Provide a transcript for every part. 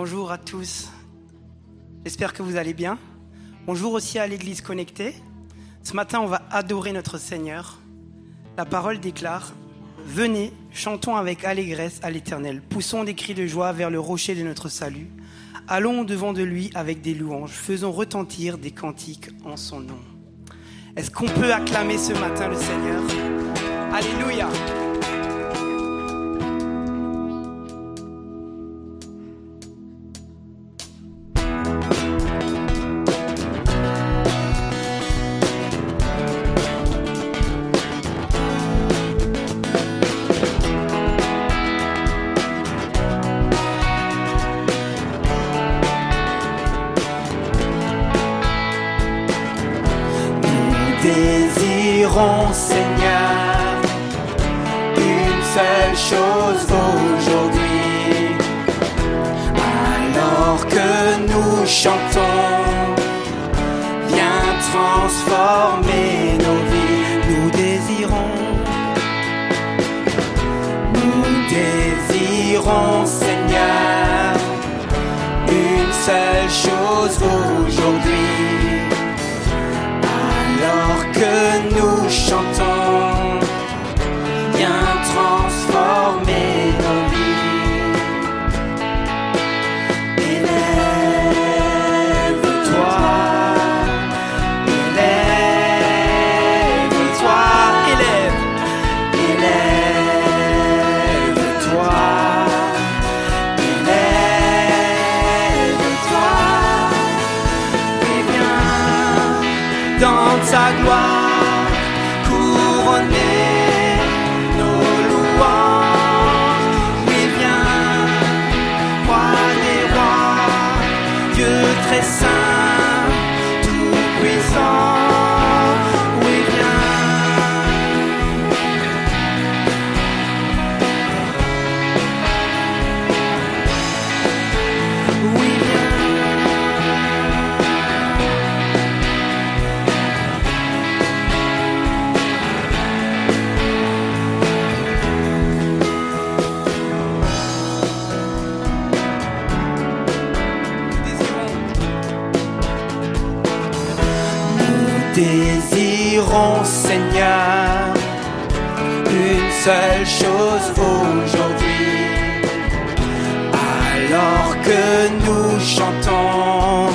Bonjour à tous. J'espère que vous allez bien. Bonjour aussi à l'Église connectée. Ce matin, on va adorer notre Seigneur. La parole déclare Venez, chantons avec allégresse à l'Éternel. Poussons des cris de joie vers le rocher de notre salut. Allons devant de lui avec des louanges. Faisons retentir des cantiques en son nom. Est-ce qu'on peut acclamer ce matin le Seigneur? Alléluia. Chantons,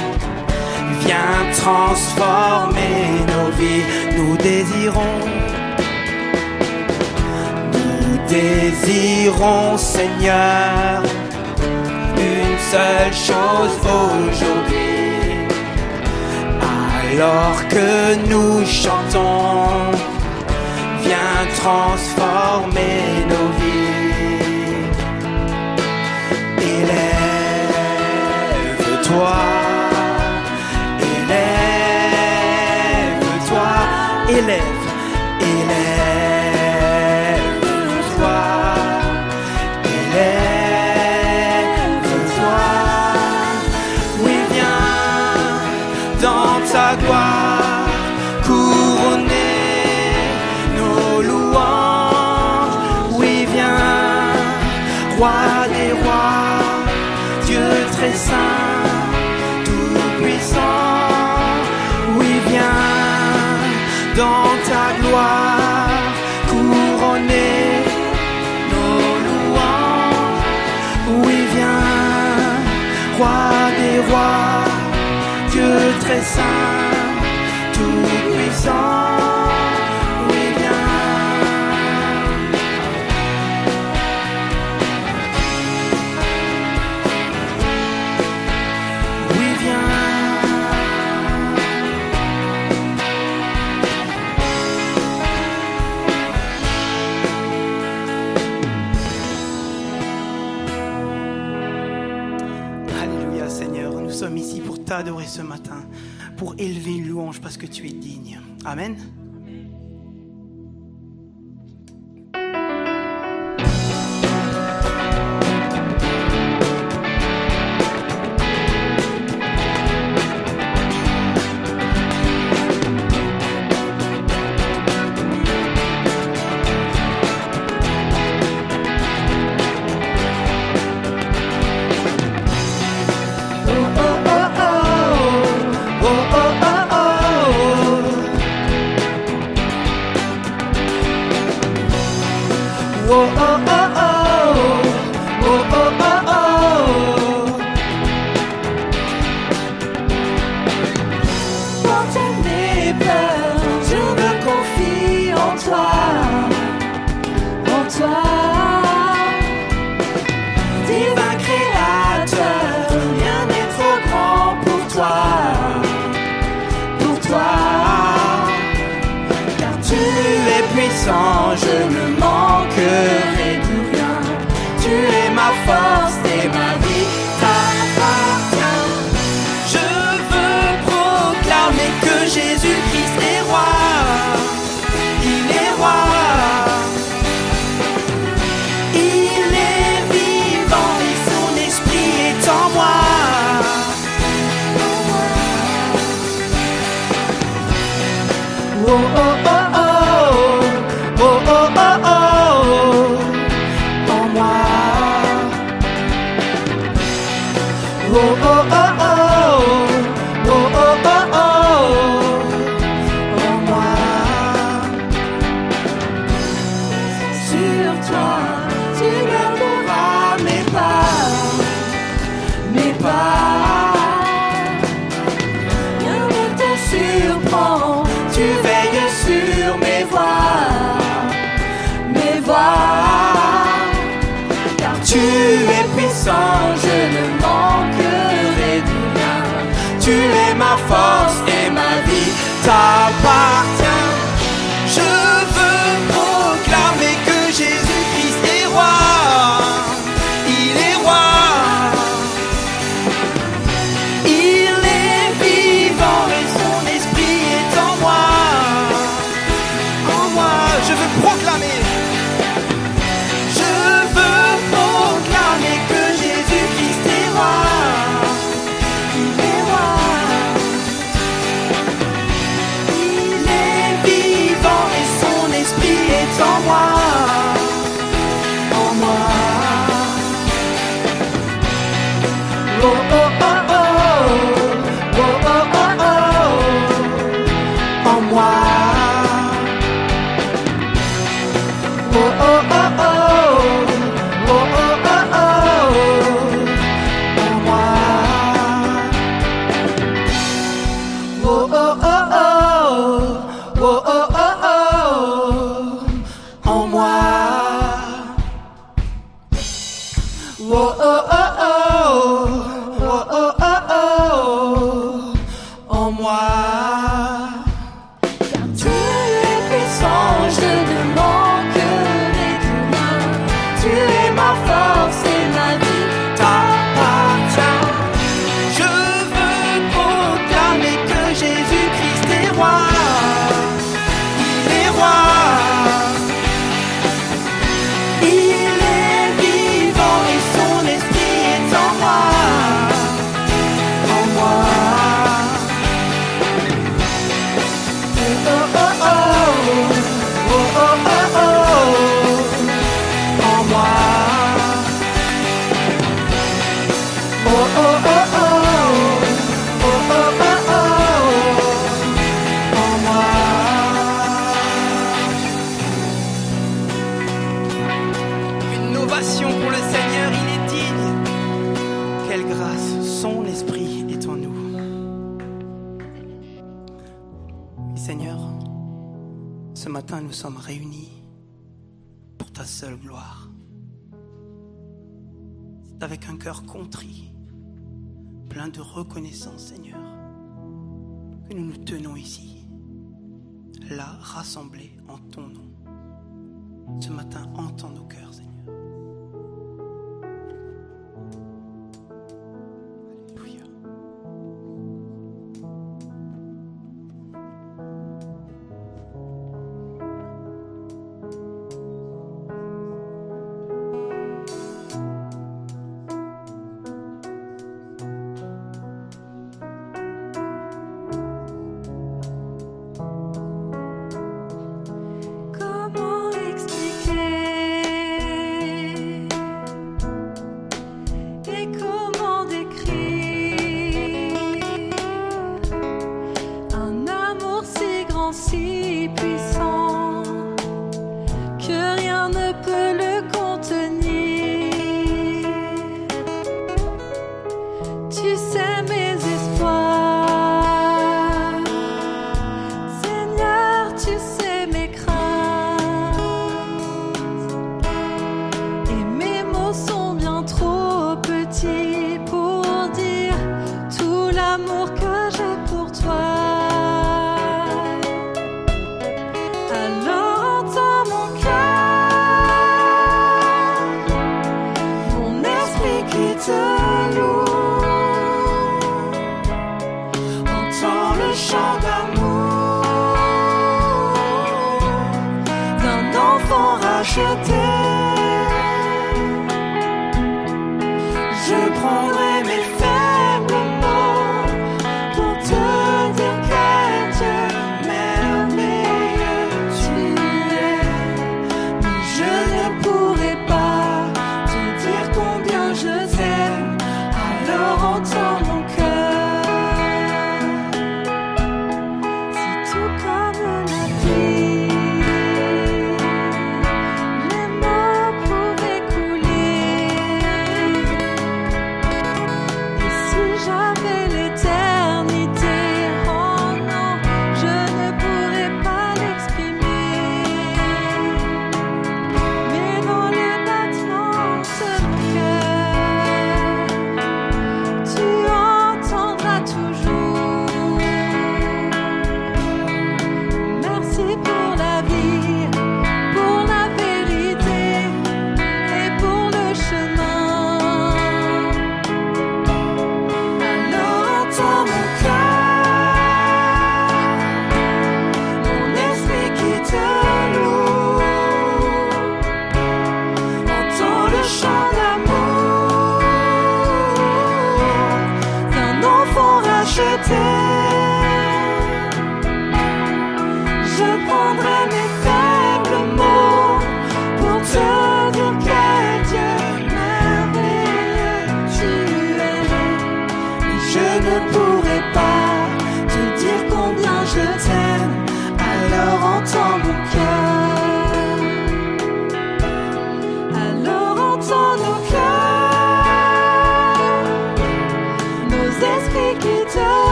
viens transformer nos vies. Nous désirons, nous désirons, Seigneur, une seule chose aujourd'hui. Alors que nous chantons, viens transformer nos vies. Martínez. Dieu très saint, élever une louange parce que tu es digne. Amen. Amen. le more. avec un cœur contrit, plein de reconnaissance, Seigneur, que nous nous tenons ici, là, rassemblés en ton nom. Ce matin, entends nos cœurs, Seigneur.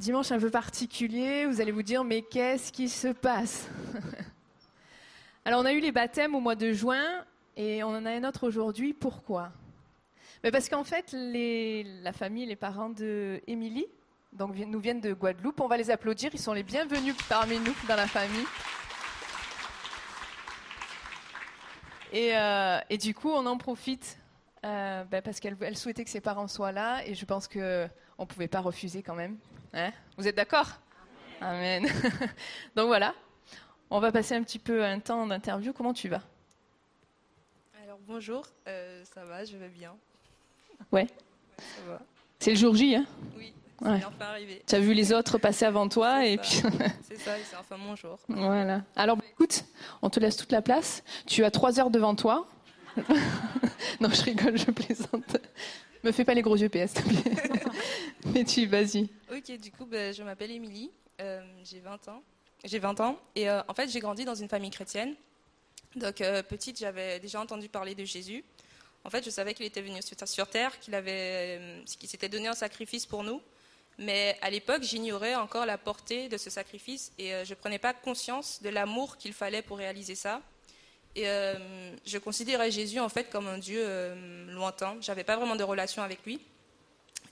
Dimanche un peu particulier. Vous allez vous dire, mais qu'est-ce qui se passe Alors, on a eu les baptêmes au mois de juin et on en a un autre aujourd'hui. Pourquoi? Mais Parce qu'en fait, la famille, les parents de Émilie, donc nous viennent de Guadeloupe. On va les applaudir. Ils sont les bienvenus parmi nous dans la famille. Et, euh, du coup, on en profite euh, ben, parce qu'elle souhaitait que ses parents soient là et je pense qu'on ne pouvait pas refuser quand même. Hein? Vous êtes d'accord? Amen. Donc voilà, on va passer un petit peu un temps d'interview. Comment tu vas? Alors bonjour, euh, ça va, je vais bien. Ouais. C'est le jour J, hein? Oui. C'est enfin arrivé. Tu as vu les autres passer avant toi et puis. c'est ça, c'est enfin mon jour. Voilà. Alors, bah, écoute, on te laisse toute la place. Tu as trois heures devant toi. non, je rigole, je plaisante. Me fais pas les gros yeux PS, s'il te plaît. Mais tu, vas-y. Ok, du coup, bah, je m'appelle Émilie, euh, j'ai 20 ans. J'ai 20 ans et euh, en fait, j'ai grandi dans une famille chrétienne. Donc, euh, petite, j'avais déjà entendu parler de Jésus. En fait, je savais qu'il était venu sur terre, qu'il avait, qu'il s'était donné un sacrifice pour nous. Mais à l'époque, j'ignorais encore la portée de ce sacrifice et je ne prenais pas conscience de l'amour qu'il fallait pour réaliser ça. Et euh, je considérais Jésus en fait comme un Dieu euh, lointain. J'avais pas vraiment de relation avec lui.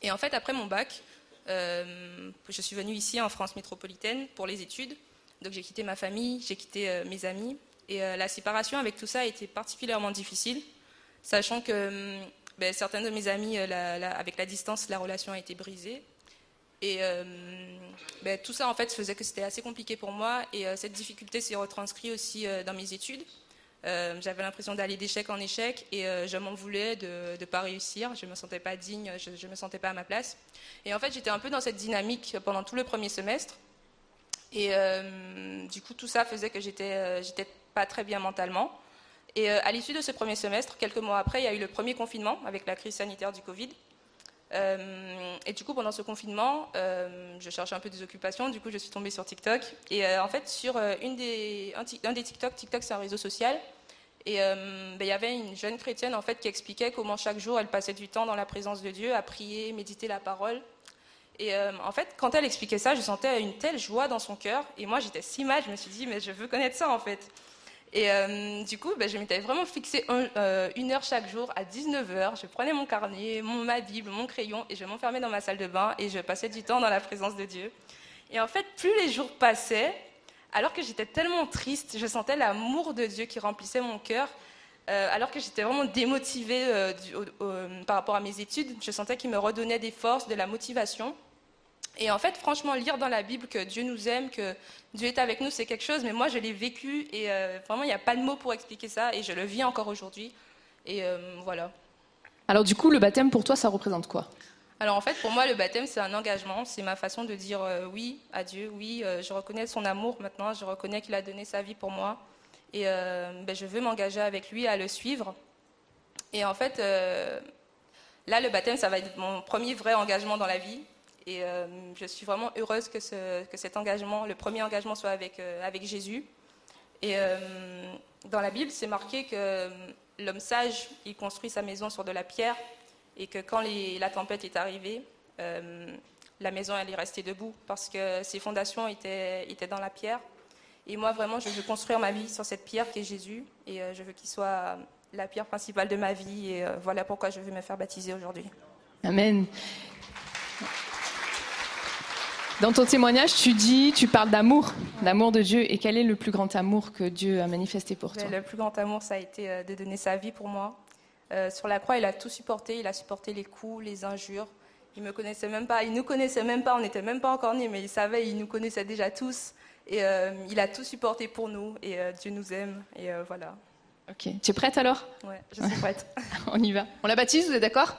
Et en fait, après mon bac, euh, je suis venue ici en France métropolitaine pour les études. Donc j'ai quitté ma famille, j'ai quitté euh, mes amis. Et la séparation avec tout ça a été particulièrement difficile, sachant que ben, certains de mes amis, avec la distance, la relation a été brisée. Et ben, tout ça, en fait, faisait que c'était assez compliqué pour moi. Et cette difficulté s'est retranscrite aussi dans mes études. J'avais l'impression d'aller d'échec en échec et je m'en voulais de ne pas réussir. Je ne me sentais pas digne, je ne me sentais pas à ma place. Et en fait, j'étais un peu dans cette dynamique pendant tout le premier semestre. Et euh, du coup, tout ça faisait que j'étais euh, j'étais pas très bien mentalement. Et euh, à l'issue de ce premier semestre, quelques mois après, il y a eu le premier confinement avec la crise sanitaire du Covid. Et du coup, pendant ce confinement, je cherchais un peu des occupations. Du coup, je suis tombée sur TikTok. Et en fait, sur une des, un, des TikTok, TikTok c'est un réseau social. Et ben, il y avait une jeune chrétienne en fait qui expliquait comment chaque jour elle passait du temps dans la présence de Dieu, à prier, méditer la parole. Et euh, en fait, quand elle expliquait ça, je sentais une telle joie dans son cœur. Et moi, j'étais si mal, je me suis dit, mais je veux connaître ça en fait. Et euh, du coup, ben, je m'étais vraiment fixé euh, une heure chaque jour à 19h. Je prenais mon carnet, mon, ma Bible, mon crayon et je m'enfermais dans ma salle de bain et je passais du temps dans la présence de Dieu. Et en fait, plus les jours passaient, alors que j'étais tellement triste, je sentais l'amour de Dieu qui remplissait mon cœur. alors que j'étais vraiment démotivée par rapport à mes études, je sentais qu'il me redonnait des forces, de la motivation. Et en fait, franchement, lire dans la Bible que Dieu nous aime, que Dieu est avec nous, c'est quelque chose, mais moi, je l'ai vécu et euh, vraiment, il n'y a pas de mots pour expliquer ça et je le vis encore aujourd'hui. Et euh, voilà. Alors, du coup, le baptême, pour toi, ça représente quoi? Alors en fait, pour moi, le baptême, c'est un engagement, c'est ma façon de dire euh, oui à Dieu, oui, je reconnais son amour maintenant, je reconnais qu'il a donné sa vie pour moi, et ben, je veux m'engager avec lui à le suivre. Et en fait, là, le baptême, ça va être mon premier vrai engagement dans la vie, et euh, je suis vraiment heureuse que, cet engagement, le premier engagement, soit avec, euh, Jésus. Et euh, dans la Bible, c'est marqué que l'homme sage, il construit sa maison sur de la pierre, et que quand la tempête est arrivée, la maison elle est restée debout parce que ses fondations étaient, étaient dans la pierre. Et moi, vraiment, je veux construire ma vie sur cette pierre qui est Jésus, et je veux qu'il soit la pierre principale de ma vie, et voilà pourquoi je veux me faire baptiser aujourd'hui. Amen. Dans ton témoignage, tu dis, tu parles d'amour, d'amour de Dieu. Et quel est le plus grand amour que Dieu a manifesté pour toi? Le plus grand amour, ça a été euh, de donner sa vie pour moi. Euh, sur la croix, il a tout supporté. Il a supporté les coups, les injures. Il me connaissait même pas. Il nous connaissait même pas. On n'était même pas encore nés, mais il savait. Il nous connaissait déjà tous. Et euh, il a tout supporté pour nous. Et Dieu nous aime. Et voilà. Ok. Tu es prête alors? Ouais, je suis prête. on y va. On la baptise. Vous êtes d'accord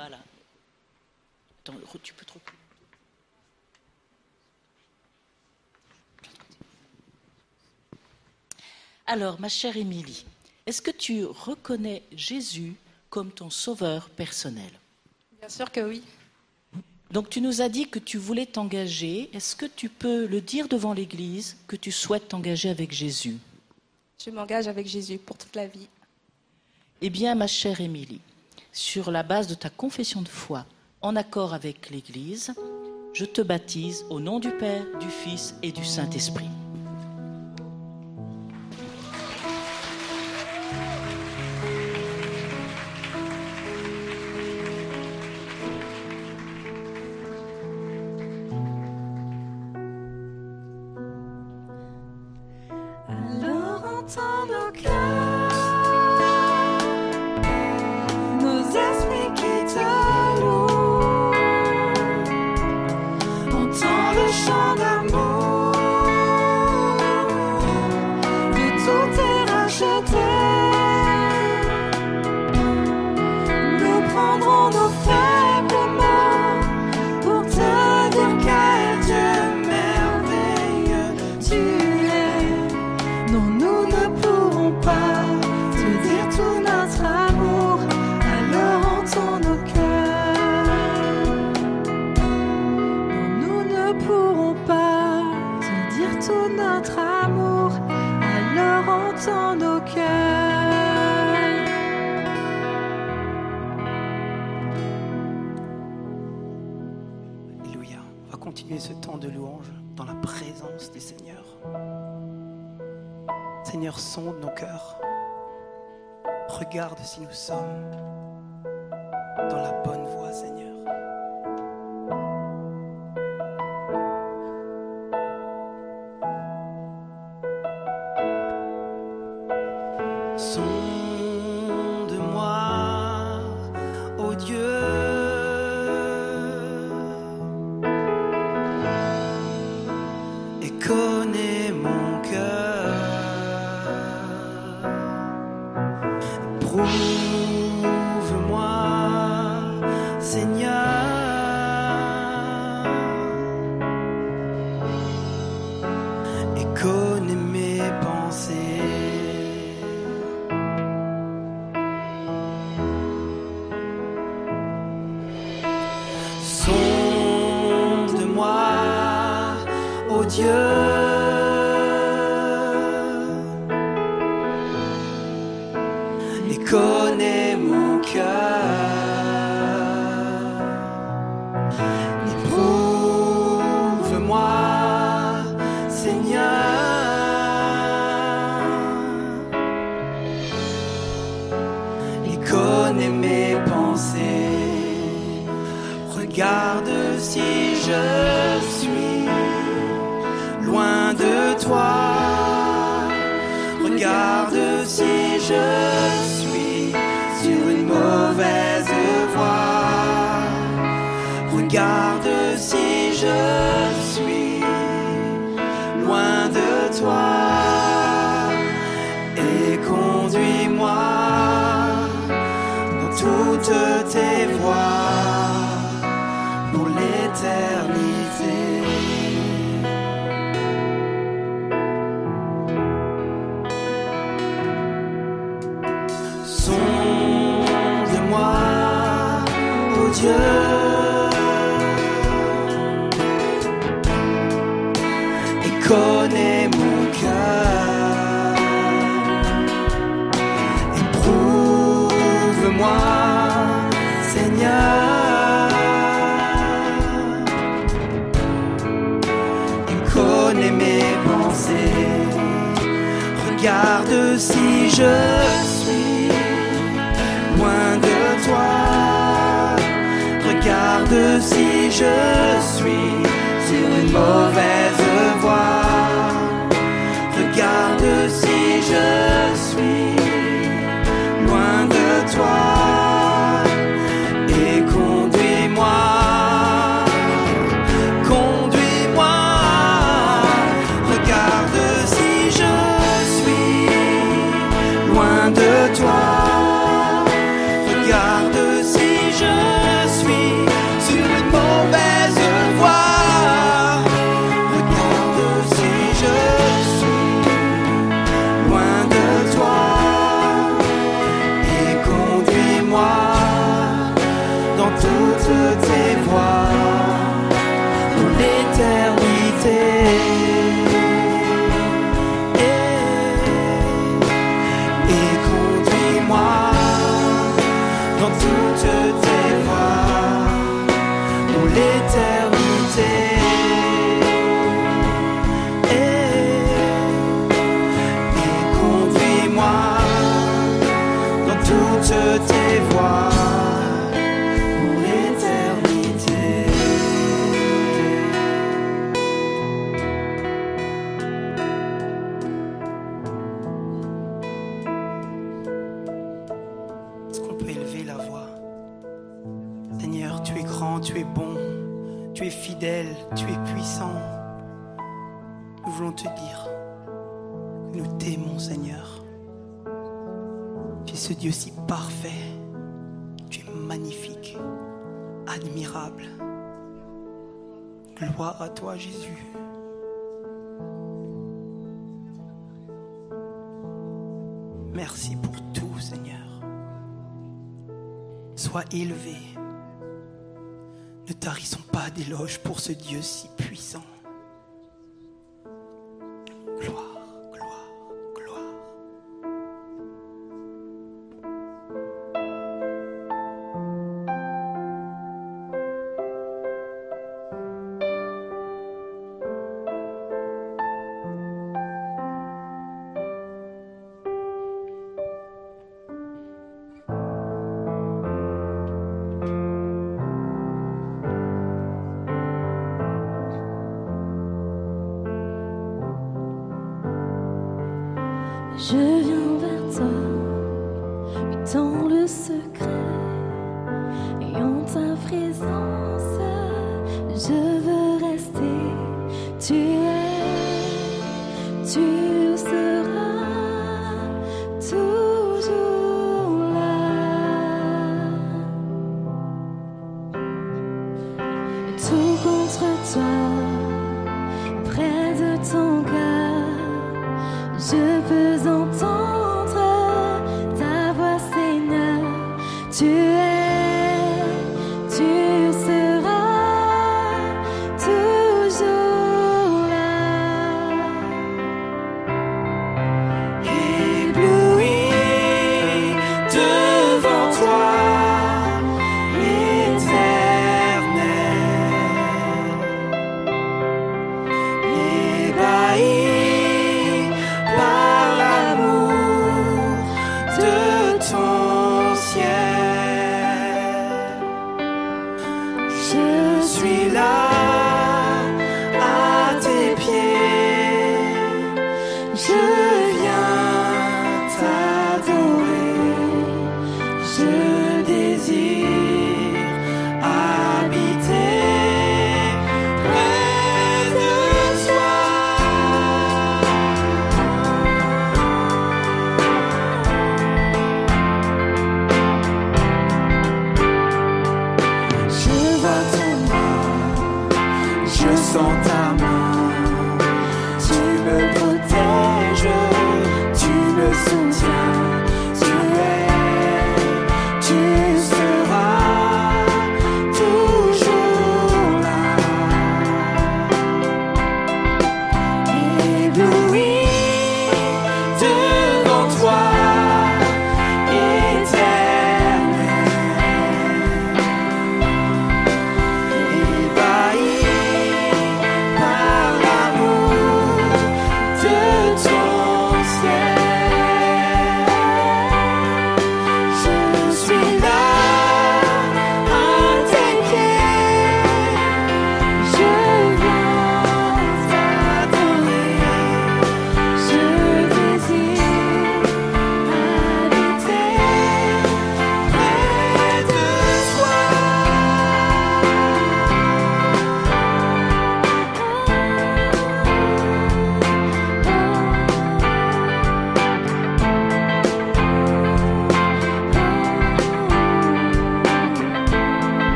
Voilà. Attends, tu peux trop. Alors, ma chère Émilie, est-ce que tu reconnais Jésus comme ton sauveur personnel? Bien sûr que oui. Donc tu nous as dit que tu voulais t'engager. Est-ce que tu peux le dire devant l'Église que tu souhaites t'engager avec Jésus? Je m'engage avec Jésus pour toute la vie. Eh bien, ma chère Émilie, sur la base de ta confession de foi, en accord avec l'Église, je te baptise au nom du Père, du Fils et du Saint-Esprit. Alors entends nos. Sonde nos cœurs. Regarde si nous sommes dans la bonne. Dieu. Et connais mon cœur. Éprouve-moi, Seigneur. Et connais mes pensées. Regarde si je suis. Regarde si je suis sur une mauvaise voie. Regarde si je suis loin de toi. à toi, Jésus. Merci pour tout, Seigneur. Sois élevé. Ne tarissons pas d'éloges pour ce Dieu si puissant.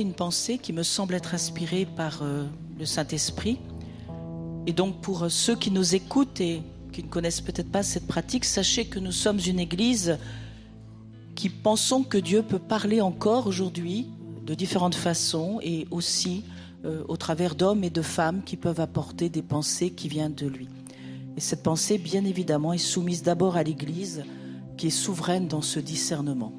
Une pensée qui me semble être inspirée par euh, le Saint-Esprit. Et donc pour ceux qui nous écoutent et qui ne connaissent peut-être pas cette pratique, sachez que nous sommes une église qui pensons que Dieu peut parler encore aujourd'hui de différentes façons et aussi euh, au travers d'hommes et de femmes qui peuvent apporter des pensées qui viennent de lui. Et cette pensée, bien évidemment, est soumise d'abord à l'Église qui est souveraine dans ce discernement.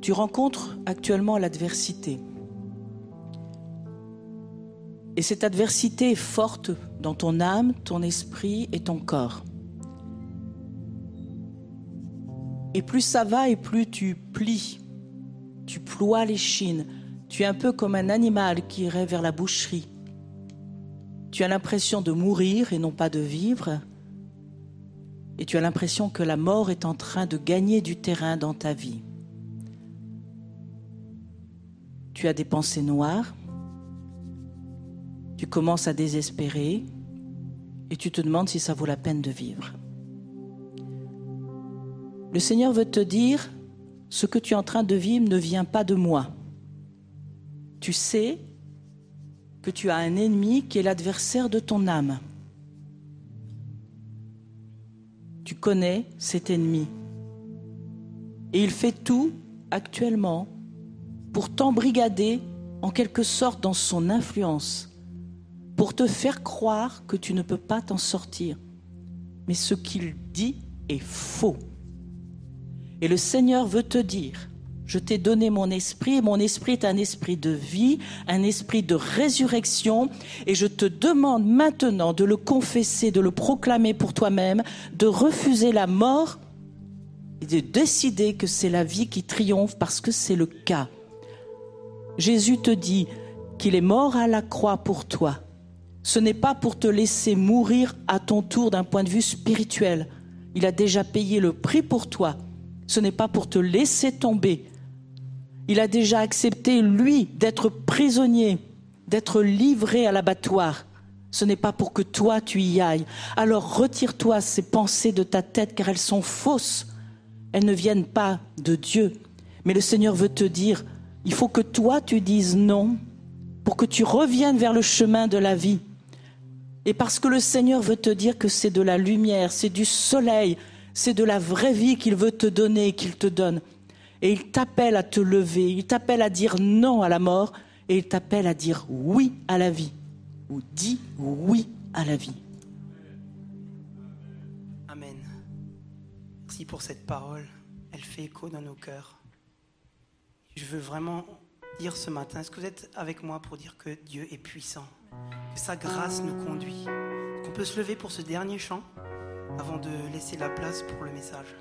Tu rencontres actuellement l'adversité. Et cette adversité est forte dans ton âme, ton esprit et ton corps. Et plus ça va et plus tu plies, tu ploies les chines, tu es un peu comme un animal qui irait vers la boucherie. Tu as l'impression de mourir et non pas de vivre. Et tu as l'impression que la mort est en train de gagner du terrain dans ta vie. Tu as des pensées noires. Tu commences à désespérer et tu te demandes si ça vaut la peine de vivre. Le Seigneur veut te dire, ce que tu es en train de vivre ne vient pas de moi. Tu sais que tu as un ennemi qui est l'adversaire de ton âme. Tu connais cet ennemi. Et il fait tout actuellement pour t'embrigader en quelque sorte dans son influence, pour te faire croire que tu ne peux pas t'en sortir. Mais ce qu'il dit est faux. Et le Seigneur veut te dire, je t'ai donné mon esprit, et mon esprit est un esprit de vie, un esprit de résurrection, et je te demande maintenant de le confesser, de le proclamer pour toi-même, de refuser la mort et de décider que c'est la vie qui triomphe parce que c'est le cas. Jésus te dit qu'il est mort à la croix pour toi. Ce n'est pas pour te laisser mourir à ton tour d'un point de vue spirituel. Il a déjà payé le prix pour toi ce n'est pas pour te laisser tomber. Il a déjà accepté, lui, d'être prisonnier, d'être livré à l'abattoir. Ce n'est pas pour que toi tu y ailles. Alors retire-toi ces pensées de ta tête car elles sont fausses. Elles ne viennent pas de Dieu. Mais le Seigneur veut te dire, il faut que toi tu dises non pour que tu reviennes vers le chemin de la vie. Et parce que le Seigneur veut te dire que c'est de la lumière, c'est du soleil, c'est de la vraie vie qu'il veut te donner qu'il te donne. Et il t'appelle à te lever, il t'appelle à dire non à la mort et il t'appelle à dire oui à la vie. Ou dis oui à la vie. Amen. Merci pour cette parole. Elle fait écho dans nos cœurs. Je veux vraiment dire ce matin, est-ce que vous êtes avec moi pour dire que Dieu est puissant, que sa grâce nous conduit, qu'on peut se lever pour ce dernier chant avant de laisser la place pour le message?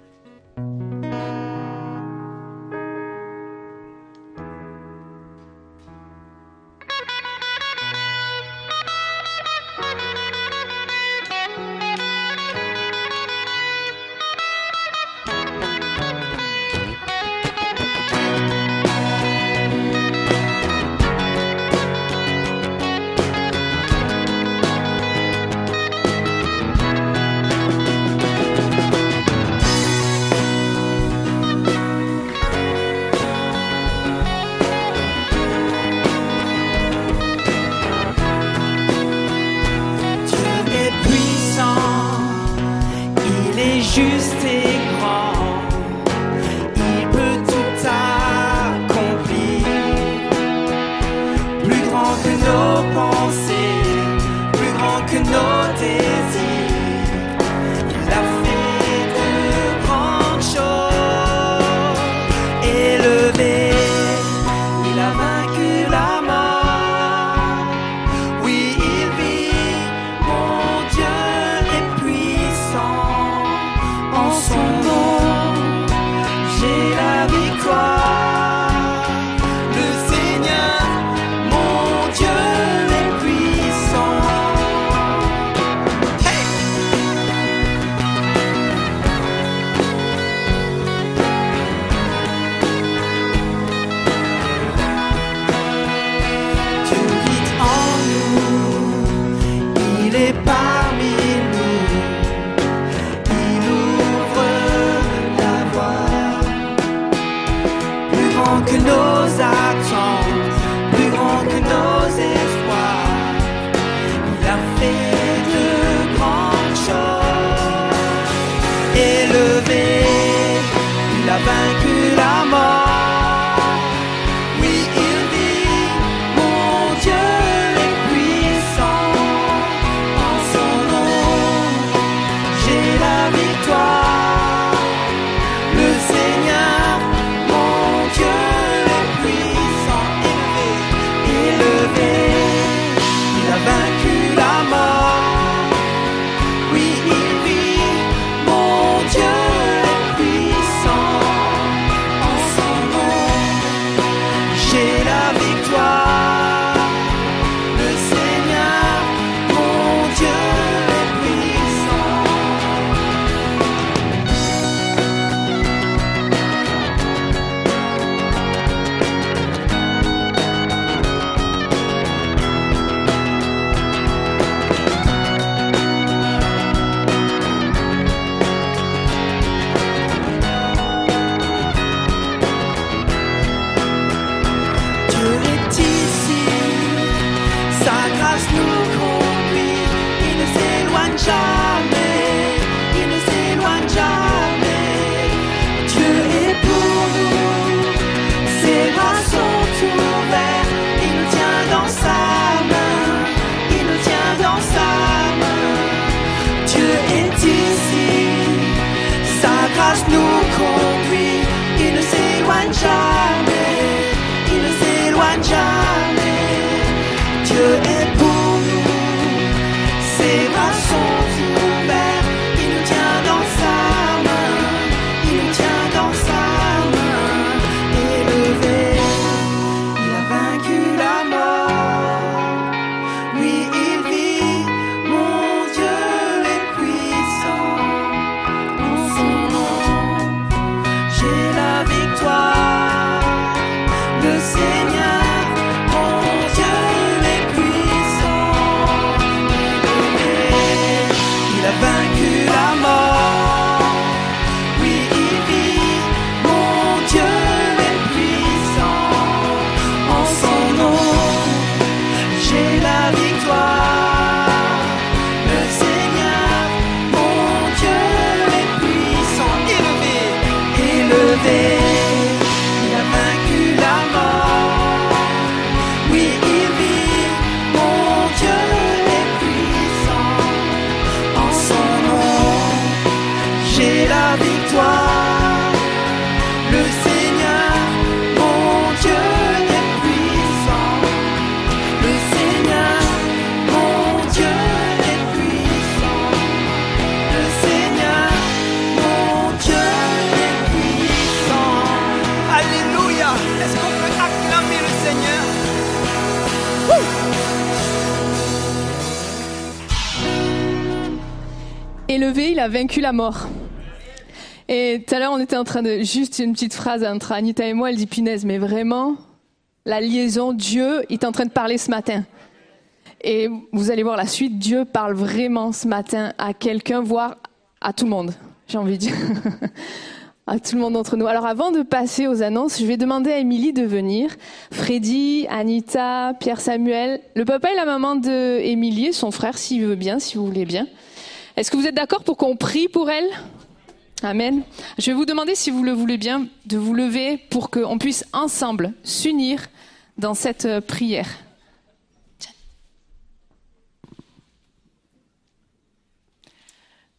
Il a vaincu la mort. Et tout à l'heure, on était en train de. Juste une petite phrase entre Anita et moi, elle dit punaise, mais vraiment, la liaison, Dieu, il est en train de parler ce matin. Et vous allez voir la suite, Dieu parle vraiment ce matin à quelqu'un, voire à tout le monde, j'ai envie de dire. à tout le monde d'entre nous. Alors avant de passer aux annonces, je vais demander à Émilie de venir. Freddy, Anita, Pierre Samuel, le papa et la maman de Émilie son frère, s'il veut bien, si vous voulez bien. Est-ce que vous êtes d'accord pour qu'on prie pour elle? Amen. Je vais vous demander, si vous le voulez bien, de vous lever pour qu'on puisse ensemble s'unir dans cette euh, prière.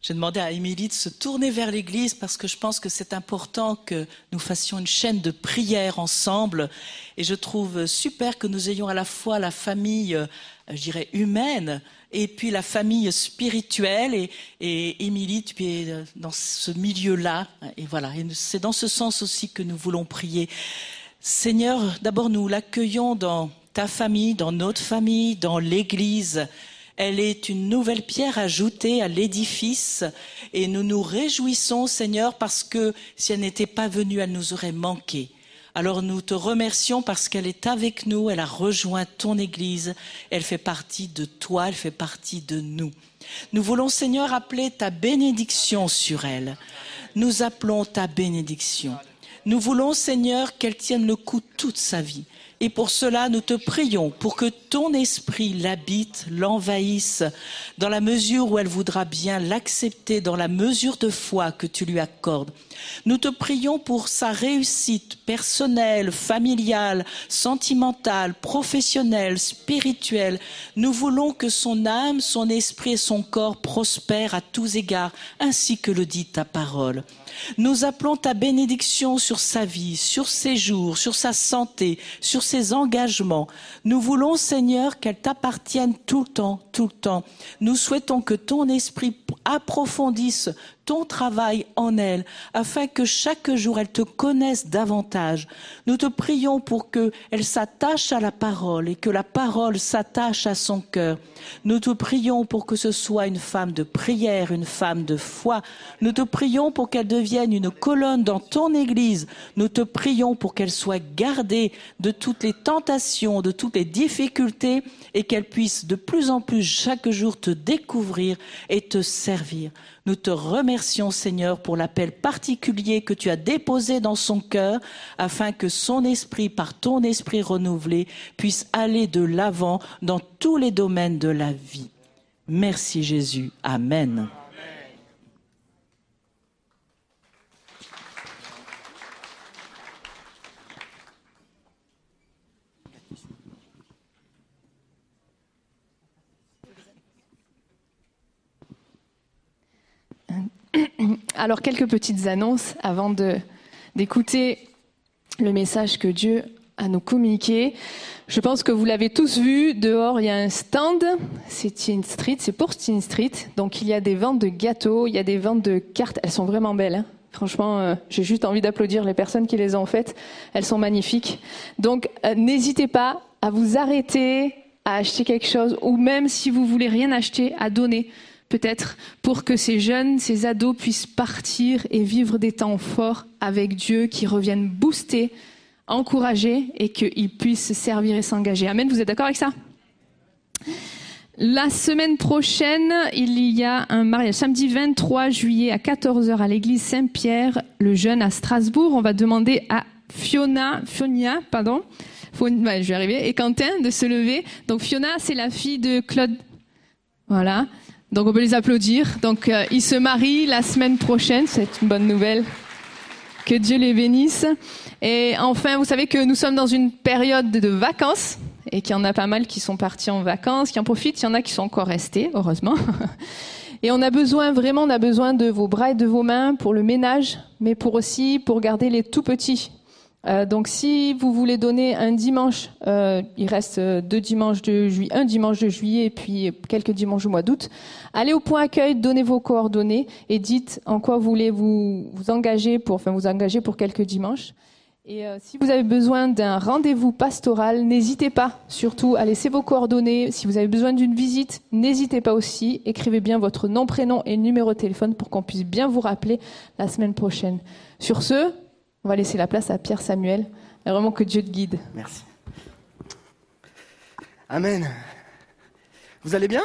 J'ai demandé à Émilie de se tourner vers l'Église parce que je pense que c'est important que nous fassions une chaîne de prière ensemble. Et je trouve super que nous ayons à la fois la famille, euh, je dirais, humaine et puis la famille spirituelle. Et, et Émilie, tu es euh, dans ce milieu-là. Et voilà, c'est dans ce sens aussi que nous voulons prier. Seigneur, d'abord nous l'accueillons dans ta famille, dans notre famille, dans l'Église. Elle est une nouvelle pierre ajoutée à l'édifice et nous nous réjouissons, Seigneur, parce que si elle n'était pas venue, elle nous aurait manqué. Alors nous te remercions parce qu'elle est avec nous, elle a rejoint ton Église, elle fait partie de toi, elle fait partie de nous. Nous voulons, Seigneur, appeler ta bénédiction sur elle. Nous appelons ta bénédiction. Nous voulons, Seigneur, qu'elle tienne le coup toute sa vie. Et pour cela, nous te prions pour que ton esprit l'habite, l'envahisse, dans la mesure où elle voudra bien l'accepter, dans la mesure de foi que tu lui accordes. Nous te prions pour sa réussite personnelle, familiale, sentimentale, professionnelle, spirituelle. Nous voulons que son âme, son esprit et son corps prospèrent à tous égards, ainsi que le dit ta parole. Nous appelons ta bénédiction sur sa vie, sur ses jours, sur sa santé, sur ses engagements. Nous voulons, Seigneur, qu'elle t'appartienne tout le temps, tout le temps. Nous souhaitons que ton esprit approfondisse ton travail en elle, afin que chaque jour elle te connaisse davantage. Nous te prions pour que elle s'attache à la parole et que la parole s'attache à son cœur. Nous te prions pour que ce soit une femme de prière, une femme de foi. Nous te prions pour qu'elle devienne une colonne dans ton église. Nous te prions pour qu'elle soit gardée de toutes les tentations, de toutes les difficultés et qu'elle puisse de plus en plus chaque jour te découvrir et te servir. Nous te remercions, Seigneur, pour l'appel particulier que tu as déposé dans son cœur, afin que son esprit, par ton esprit renouvelé, puisse aller de l'avant dans tous les domaines de la vie. Merci Jésus. Amen. Alors, quelques petites annonces avant d'écouter le message que Dieu a nous communiqué. Je pense que vous l'avez tous vu. Dehors, il y a un stand. C'est Teen Street. C'est pour Teen Street. Donc, il y a des ventes de gâteaux. Il y a des ventes de cartes. Elles sont vraiment belles. Hein. Franchement, euh, j'ai juste envie d'applaudir les personnes qui les ont faites. Elles sont magnifiques. Donc, euh, n'hésitez pas à vous arrêter, à acheter quelque chose, ou même si vous voulez rien acheter, à donner peut-être pour que ces jeunes, ces ados puissent partir et vivre des temps forts avec Dieu, qui reviennent booster, encourager et qu'ils puissent servir et s'engager. Amen, vous êtes d'accord avec ça? La semaine prochaine, il y a un mariage. Samedi 23 juillet à 14h à l'église Saint-Pierre, le jeune à Strasbourg. On va demander à Fiona, Fionia, pardon, je vais arriver, et Quentin de se lever. Donc Fiona, c'est la fille de Claude. Voilà. Donc on peut les applaudir. Donc euh, ils se marient la semaine prochaine, c'est une bonne nouvelle. Que Dieu les bénisse. Et enfin, vous savez que nous sommes dans une période de vacances et qu'il y en a pas mal qui sont partis en vacances, qui en profitent. Il y en a qui sont encore restés, heureusement. Et on a besoin, vraiment, on a besoin de vos bras et de vos mains pour le ménage, mais pour aussi pour garder les tout petits. Euh, donc, si vous voulez donner un dimanche, euh, il reste deux dimanches de juillet, un dimanche de juillet et puis quelques dimanches du mois d'août. Allez au point accueil, donnez vos coordonnées et dites en quoi vous voulez vous, vous engager pour, enfin, vous engager pour quelques dimanches. Et euh, si vous avez besoin d'un rendez-vous pastoral, n'hésitez pas surtout à laisser vos coordonnées. Si vous avez besoin d'une visite, n'hésitez pas aussi. Écrivez bien votre nom, prénom et numéro de téléphone pour qu'on puisse bien vous rappeler la semaine prochaine. Sur ce, on va laisser la place à Pierre Samuel. Et vraiment que Dieu te guide. Merci. Amen. Vous allez bien?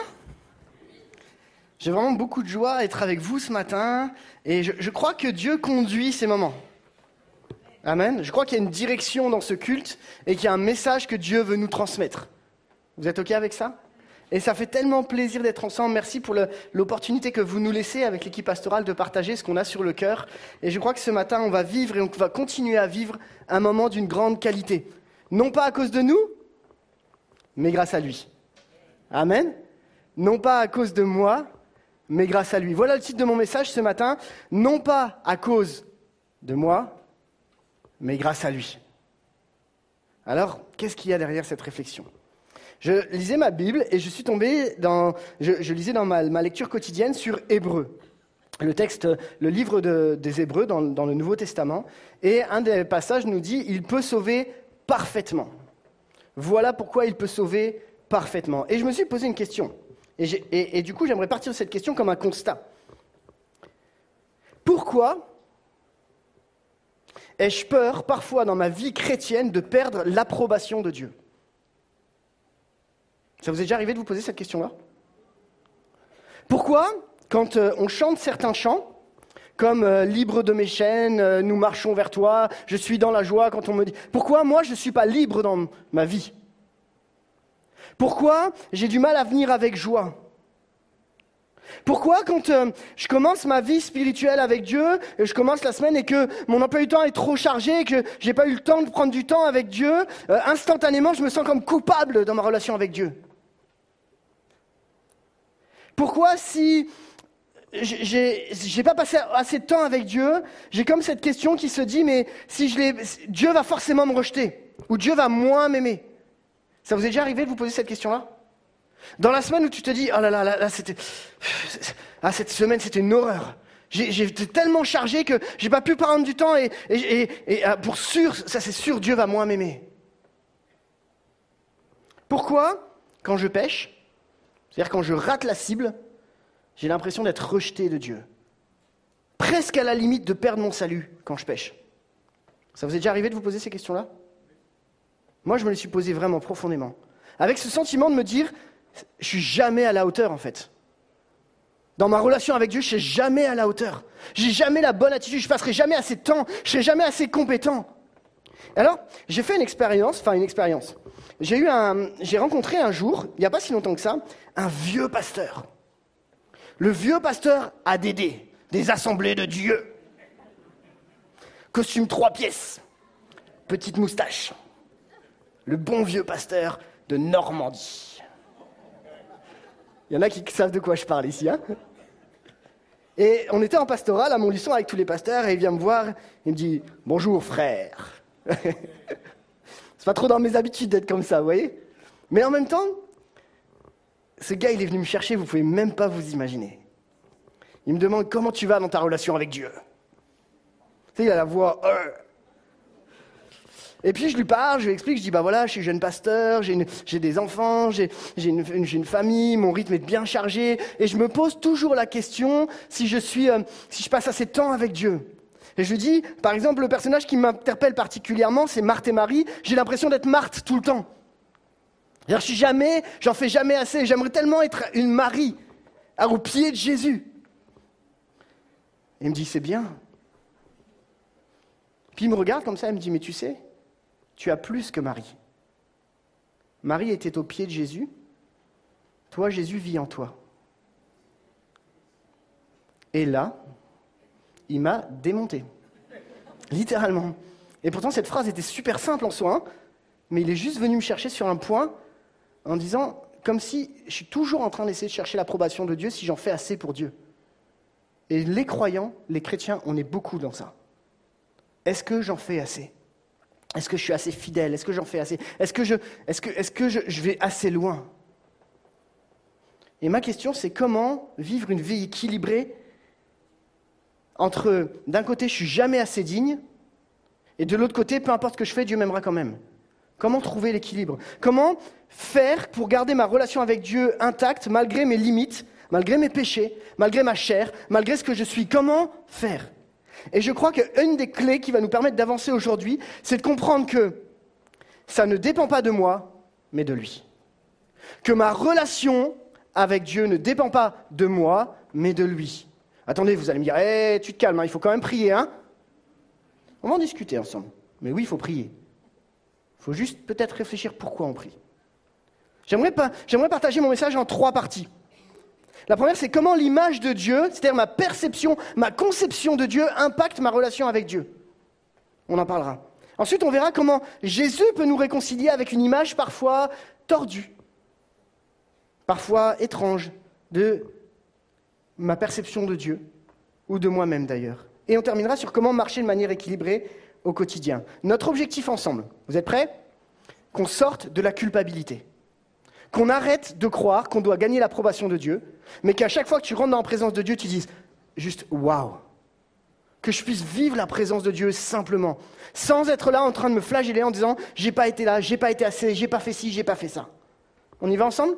J'ai vraiment beaucoup de joie à être avec vous ce matin et je, je crois que Dieu conduit ces moments. Amen. Je crois qu'il y a une direction dans ce culte et qu'il y a un message que Dieu veut nous transmettre. Vous êtes OK avec ça? Et ça fait tellement plaisir d'être ensemble. Merci pour l'opportunité que vous nous laissez avec l'équipe pastorale de partager ce qu'on a sur le cœur. Et je crois que ce matin, on va vivre et on va continuer à vivre un moment d'une grande qualité. Non pas à cause de nous, mais grâce à lui. Amen. Non pas à cause de moi, mais grâce à lui. Voilà le titre de mon message ce matin. Non pas à cause de moi, mais grâce à lui. Alors, qu'est-ce qu'il y a derrière cette réflexion? Je lisais ma Bible et je suis tombé dans, je, lisais dans ma, lecture quotidienne sur Hébreu. Le texte, le livre de- des Hébreux dans, le Nouveau Testament. Et un des passages nous dit, il peut sauver parfaitement. Voilà pourquoi il peut sauver parfaitement. Et je me suis posé une question. Et du coup, j'aimerais partir de cette question comme un constat. Pourquoi ai-je peur parfois dans ma vie chrétienne de perdre l'approbation de Dieu? Ça vous est déjà arrivé de vous poser cette question-là? Pourquoi, quand euh, on chante certains chants, comme euh, libre de mes chaînes, euh, nous marchons vers toi, je suis dans la joie quand on me dit. Pourquoi moi je ne suis pas libre dans ma vie? Pourquoi j'ai du mal à venir avec joie? Pourquoi quand je commence ma vie spirituelle avec Dieu, je commence la semaine et que mon emploi du temps est trop chargé, et que j'ai pas eu le temps de prendre du temps avec Dieu, instantanément je me sens comme coupable dans ma relation avec Dieu? Pourquoi si j'ai- pas passé assez de temps avec Dieu, j'ai comme cette question qui se dit mais si je l'ai Dieu va forcément me rejeter ou Dieu va moins m'aimer. Ça vous est déjà arrivé de vous poser cette question-là? Dans la semaine où tu te dis oh là là là, c'était ah cette semaine c'était une horreur. Été tellement chargé que j'ai pas pu prendre du temps et- et, ah, pour sûr ça c'est sûr Dieu va moins m'aimer. Pourquoi quand je pêche, c'est-à-dire quand je rate la cible, j'ai l'impression d'être rejeté de Dieu. Presque à la limite de perdre mon salut quand je pêche. Ça vous est déjà arrivé de vous poser ces questions-là? Moi, je me les suis posées vraiment profondément. Avec ce sentiment de me dire, je suis jamais à la hauteur en fait. Dans ma relation avec Dieu, je suis jamais à la hauteur. J'ai jamais la bonne attitude, je passerai jamais assez de temps, je serai jamais assez compétent. Alors, j'ai fait une expérience, enfin une expérience. J'ai eu un, j'ai rencontré un jour, il n'y a pas si longtemps que ça, un vieux pasteur. Le vieux pasteur ADD, des assemblées de Dieu. Costume trois pièces, petite moustache. Le bon vieux pasteur de Normandie. Il y en a qui savent de quoi je parle ici. Hein et on était en pastoral à Montluçon avec tous les pasteurs et il vient me voir, il me dit Bonjour frère. Pas trop dans mes habitudes d'être comme ça, vous voyez Mais en même temps, ce gars, il est venu me chercher, vous pouvez même pas vous imaginer. Il me demande comment tu vas dans ta relation avec Dieu? Tu sais, il a la voix. euh. Et puis je lui parle, je lui explique, je dis bah voilà, je suis jeune pasteur, j'ai des enfants, j'ai une famille, mon rythme est bien chargé, et je me pose toujours la question si je suis, euh, si je passe assez de temps avec Dieu. Et je dis, par exemple, le personnage qui m'interpelle particulièrement, c'est Marthe et Marie. J'ai l'impression d'être Marthe tout le temps. Je suis jamais, j'en fais jamais assez. J'aimerais tellement être une Marie au pied de Jésus. Et il me dit, c'est bien. Puis il me regarde comme ça, il me dit, mais tu sais, tu as plus que Marie. Marie était au pied de Jésus. Toi, Jésus vit en toi. Et là, il m'a démonté. Littéralement. Et pourtant, cette phrase était super simple en soi, hein, mais il est juste venu me chercher sur un point en disant, comme si je suis toujours en train d'essayer de chercher l'approbation de Dieu si j'en fais assez pour Dieu. Et les croyants, les chrétiens, on est beaucoup dans ça. Est-ce que j'en fais assez? Est-ce que je suis assez fidèle? Est-ce que j'en fais assez? Est-ce que, je, est-ce que, est-ce que je vais assez loin? Et ma question, c'est comment vivre une vie équilibrée entre, d'un côté, je suis jamais assez digne, Et de l'autre côté, peu importe ce que je fais, Dieu m'aimera quand même. Comment trouver l'équilibre? Comment faire pour garder ma relation avec Dieu intacte malgré mes limites, malgré mes péchés, malgré ma chair, malgré ce que je suis? Comment faire? Et je crois qu'une des clés qui va nous permettre d'avancer aujourd'hui, c'est de comprendre que ça ne dépend pas de moi, mais de lui. Que ma relation avec Dieu ne dépend pas de moi, mais de lui. Attendez, vous allez me dire, eh, tu te calmes, hein, il faut quand même prier, hein On va en discuter ensemble. Mais oui, il faut prier. Il faut juste peut-être réfléchir pourquoi on prie. J'aimerais, j'aimerais partager mon message en trois parties. La première, c'est comment l'image de Dieu, c'est-à-dire ma perception, ma conception de Dieu, impacte ma relation avec Dieu. On en parlera. Ensuite, on verra comment Jésus peut nous réconcilier avec une image parfois tordue, parfois étrange, de ma perception de Dieu, ou de moi-même d'ailleurs. Et on terminera sur comment marcher de manière équilibrée au quotidien. Notre objectif ensemble, vous êtes prêts? Qu'on sorte de la culpabilité. Qu'on arrête de croire qu'on doit gagner l'approbation de Dieu, mais qu'à chaque fois que tu rentres dans la présence de Dieu, tu dises juste waouh que je puisse vivre la présence de Dieu simplement, sans être là en train de me flageller en disant j'ai pas été là, j'ai pas été assez, j'ai pas fait ci, j'ai pas fait ça. On y va ensemble?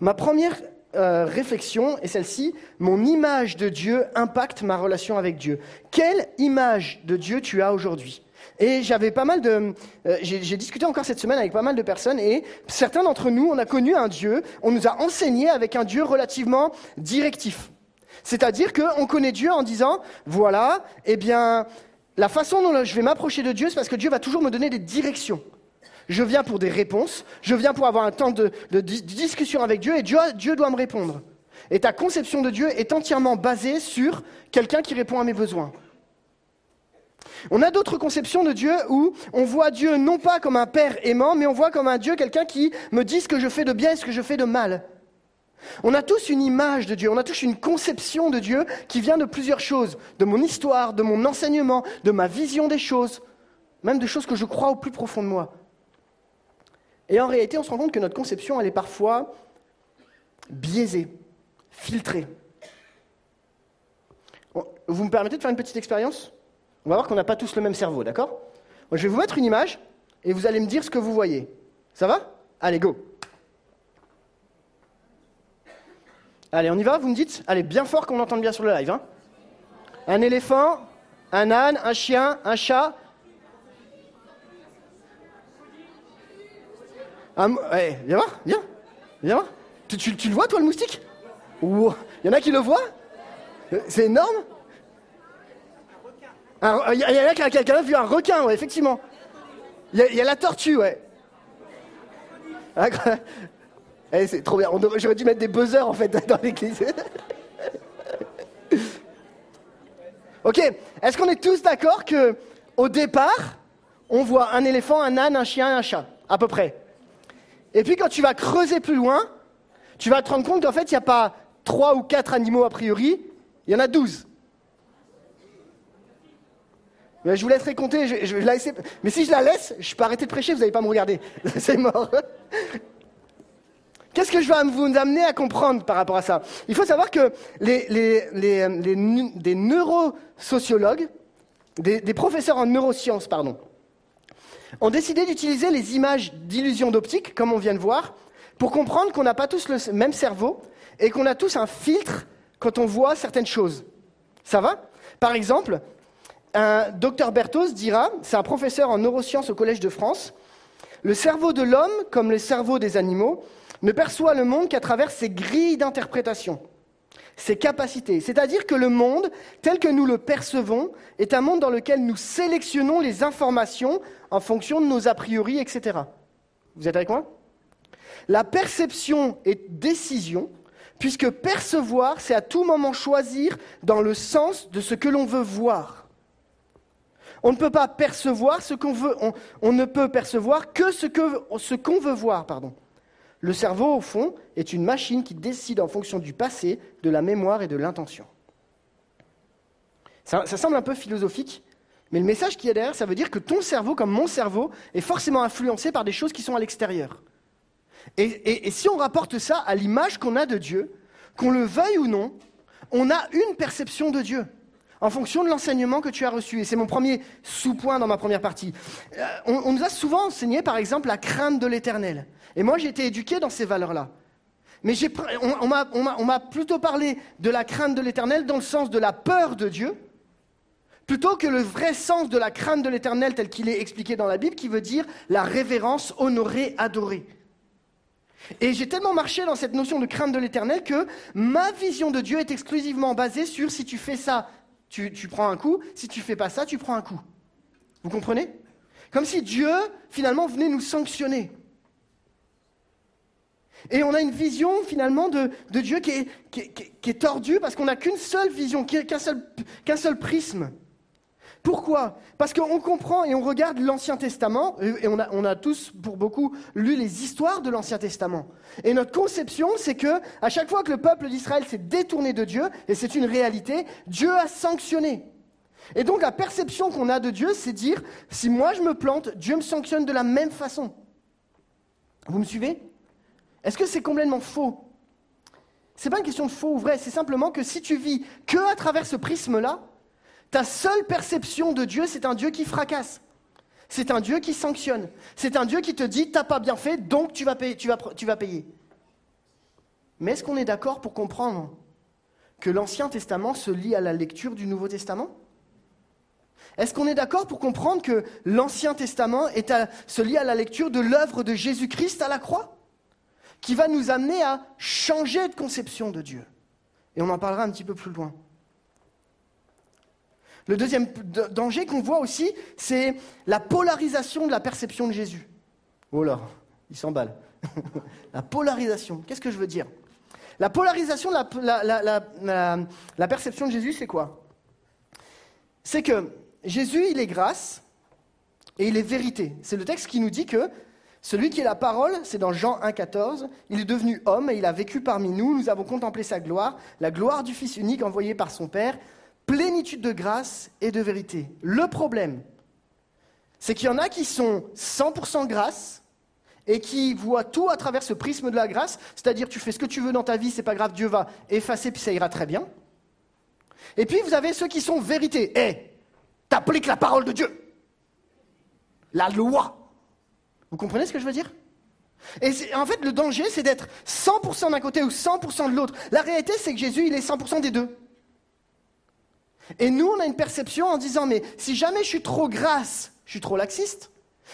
Ma première euh, réflexion est celle-ci mon image de Dieu impacte ma relation avec Dieu. Quelle image de Dieu tu as aujourd'hui? Et j'avais pas mal de, euh, j'ai discuté encore cette semaine avec pas mal de personnes et certains d'entre nous, on a connu un Dieu, on nous a enseigné avec un Dieu relativement directif. C'est-à-dire qu'on connaît Dieu en disant, voilà, eh bien, la façon dont je vais m'approcher de Dieu, c'est parce que Dieu va toujours me donner des directions. Je viens pour des réponses, je viens pour avoir un temps de, discussion avec Dieu et Dieu, Dieu doit me répondre. Et ta conception de Dieu est entièrement basée sur quelqu'un qui répond à mes besoins. On a d'autres conceptions de Dieu où on voit Dieu non pas comme un père aimant, mais on voit comme un Dieu quelqu'un qui me dit ce que je fais de bien et ce que je fais de mal. On a tous une image de Dieu, on a tous une conception de Dieu qui vient de plusieurs choses, de mon histoire, de mon enseignement, de ma vision des choses, même de choses que je crois au plus profond de moi. Et en réalité, on se rend compte que notre conception, elle est parfois biaisée, filtrée. Vous me permettez de faire une petite expérience? On va voir qu'on n'a pas tous le même cerveau, d'accord? Je vais vous mettre une image et vous allez me dire ce que vous voyez. Ça va? Allez, go Allez, on y va, vous me dites Allez, bien fort qu'on entende bien sur le live. Hein. un éléphant, un âne, un chien, un chat. Un... Eh, viens voir, viens. Viens voir. Tu, le vois, toi, le moustique? Il y en a qui le voient? C'est énorme Il y, a qui a vu un requin, ouais, effectivement. Il y, a la tortue, ouais. Eh, c'est trop bien. J'aurais dû mettre des buzzers en fait dans l'église. ok. Est-ce qu'on est tous d'accord que au départ, on voit un éléphant, un âne, un chien, un chat, à peu près? Et puis quand tu vas creuser plus loin, tu vas te rendre compte qu'en fait, il n'y a pas trois ou quatre animaux a priori, il y en a douze. Mais je vous laisserai compter, je, la. Mais si je la laisse, je peux arrêter de prêcher, vous n'allez pas me regarder. C'est mort. Qu'est-ce que je vais vous amener à comprendre par rapport à ça? Il faut savoir que des neurosociologues, des, professeurs en neurosciences, pardon, ont décidé d'utiliser les images d'illusions d'optique, comme on vient de voir, pour comprendre qu'on n'a pas tous le même cerveau et qu'on a tous un filtre quand on voit certaines choses. Ça va? Par exemple, un docteur Berthoz dira, c'est un professeur en neurosciences au Collège de France, le cerveau de l'homme, comme le cerveau des animaux, ne perçoit le monde qu'à travers ses grilles d'interprétation, ses capacités. C'est-à-dire que le monde, tel que nous le percevons, est un monde dans lequel nous sélectionnons les informations en fonction de nos a priori, etc. Vous êtes avec moi? La perception est décision, puisque percevoir, c'est à tout moment choisir dans le sens de ce que l'on veut voir. On ne peut pas percevoir ce qu'on veut, on, ne peut percevoir que ce qu'on ce veut voir, pardon. Le cerveau, au fond, est une machine qui décide en fonction du passé, de la mémoire et de l'intention. Ça, semble un peu philosophique, mais le message qui est derrière, ça veut dire que ton cerveau, comme mon cerveau, est forcément influencé par des choses qui sont à l'extérieur. Et, si on rapporte ça à l'image qu'on a de Dieu, qu'on le veuille ou non, on a une perception de Dieu. en fonction de l'enseignement que tu as reçu. Et c'est mon premier sous-point dans ma première partie. Euh, on nous a souvent enseigné, par exemple, la crainte de l'éternel. Et moi, j'ai été éduqué dans ces valeurs-là. Mais on, on m'a plutôt parlé de la crainte de l'éternel dans le sens de la peur de Dieu, plutôt que le vrai sens de la crainte de l'éternel tel qu'il est expliqué dans la Bible, qui veut dire la révérence, honorer, adorer. Et j'ai tellement marché dans cette notion de crainte de l'éternel que ma vision de Dieu est exclusivement basée sur si tu fais ça, tu, tu prends un coup, si tu fais pas ça, tu prends un coup. Vous comprenez? Comme si Dieu, finalement, venait nous sanctionner. Et on a une vision, finalement, de, Dieu qui est, tordue parce qu'on n'a qu'une seule vision, qu'un seul, qu'un seul prisme. Pourquoi? Parce qu'on comprend et on regarde l'Ancien Testament, et on a, on a tous, pour beaucoup, lu les histoires de l'Ancien Testament. Et notre conception, c'est que à chaque fois que le peuple d'Israël s'est détourné de Dieu, et c'est une réalité, Dieu a sanctionné. Et donc la perception qu'on a de Dieu, c'est dire, si moi je me plante, Dieu me sanctionne de la même façon. Vous me suivez? Est-ce que c'est complètement faux? C'est pas une question de faux ou vrai, c'est simplement que si tu vis que à travers ce prisme-là, ta seule perception de Dieu, c'est un Dieu qui fracasse. C'est un Dieu qui sanctionne. C'est un Dieu qui te dit t'as pas bien fait, donc tu vas payer. Mais est-ce qu'on est d'accord pour comprendre que l'Ancien Testament se lie à la lecture du Nouveau Testament? Est-ce qu'on est d'accord pour comprendre que l'Ancien Testament se lie à la lecture de l'œuvre de Jésus-Christ à la croix? Qui va nous amener à changer de conception de Dieu Et on en parlera un petit peu plus loin. Le deuxième danger qu'on voit aussi, c'est la polarisation de la perception de Jésus. Oh là, il s'emballe. la polarisation, qu'est-ce que je veux dire? La polarisation de la perception de Jésus, c'est quoi? C'est que Jésus, il est grâce et il est vérité. C'est le texte qui nous dit que celui qui est la parole, c'est dans Jean 1,14, il est devenu homme et il a vécu parmi nous, nous avons contemplé sa gloire, la gloire du Fils unique envoyé par son Père, plénitude de grâce et de vérité. Le problème, c'est qu'il y en a qui sont 100% grâce et qui voient tout à travers ce prisme de la grâce, c'est-à-dire tu fais ce que tu veux dans ta vie, c'est pas grave, Dieu va effacer puis ça ira très bien. Et puis vous avez ceux qui sont vérité. Eh, t'appliques la parole de Dieu. La loi. Vous comprenez ce que je veux dire? Et en fait, le danger, c'est d'être 100% d'un côté ou 100% de l'autre. La réalité, c'est que Jésus, il est 100% des deux. Et nous, on a une perception en disant, mais si jamais je suis trop grâce, je suis trop laxiste.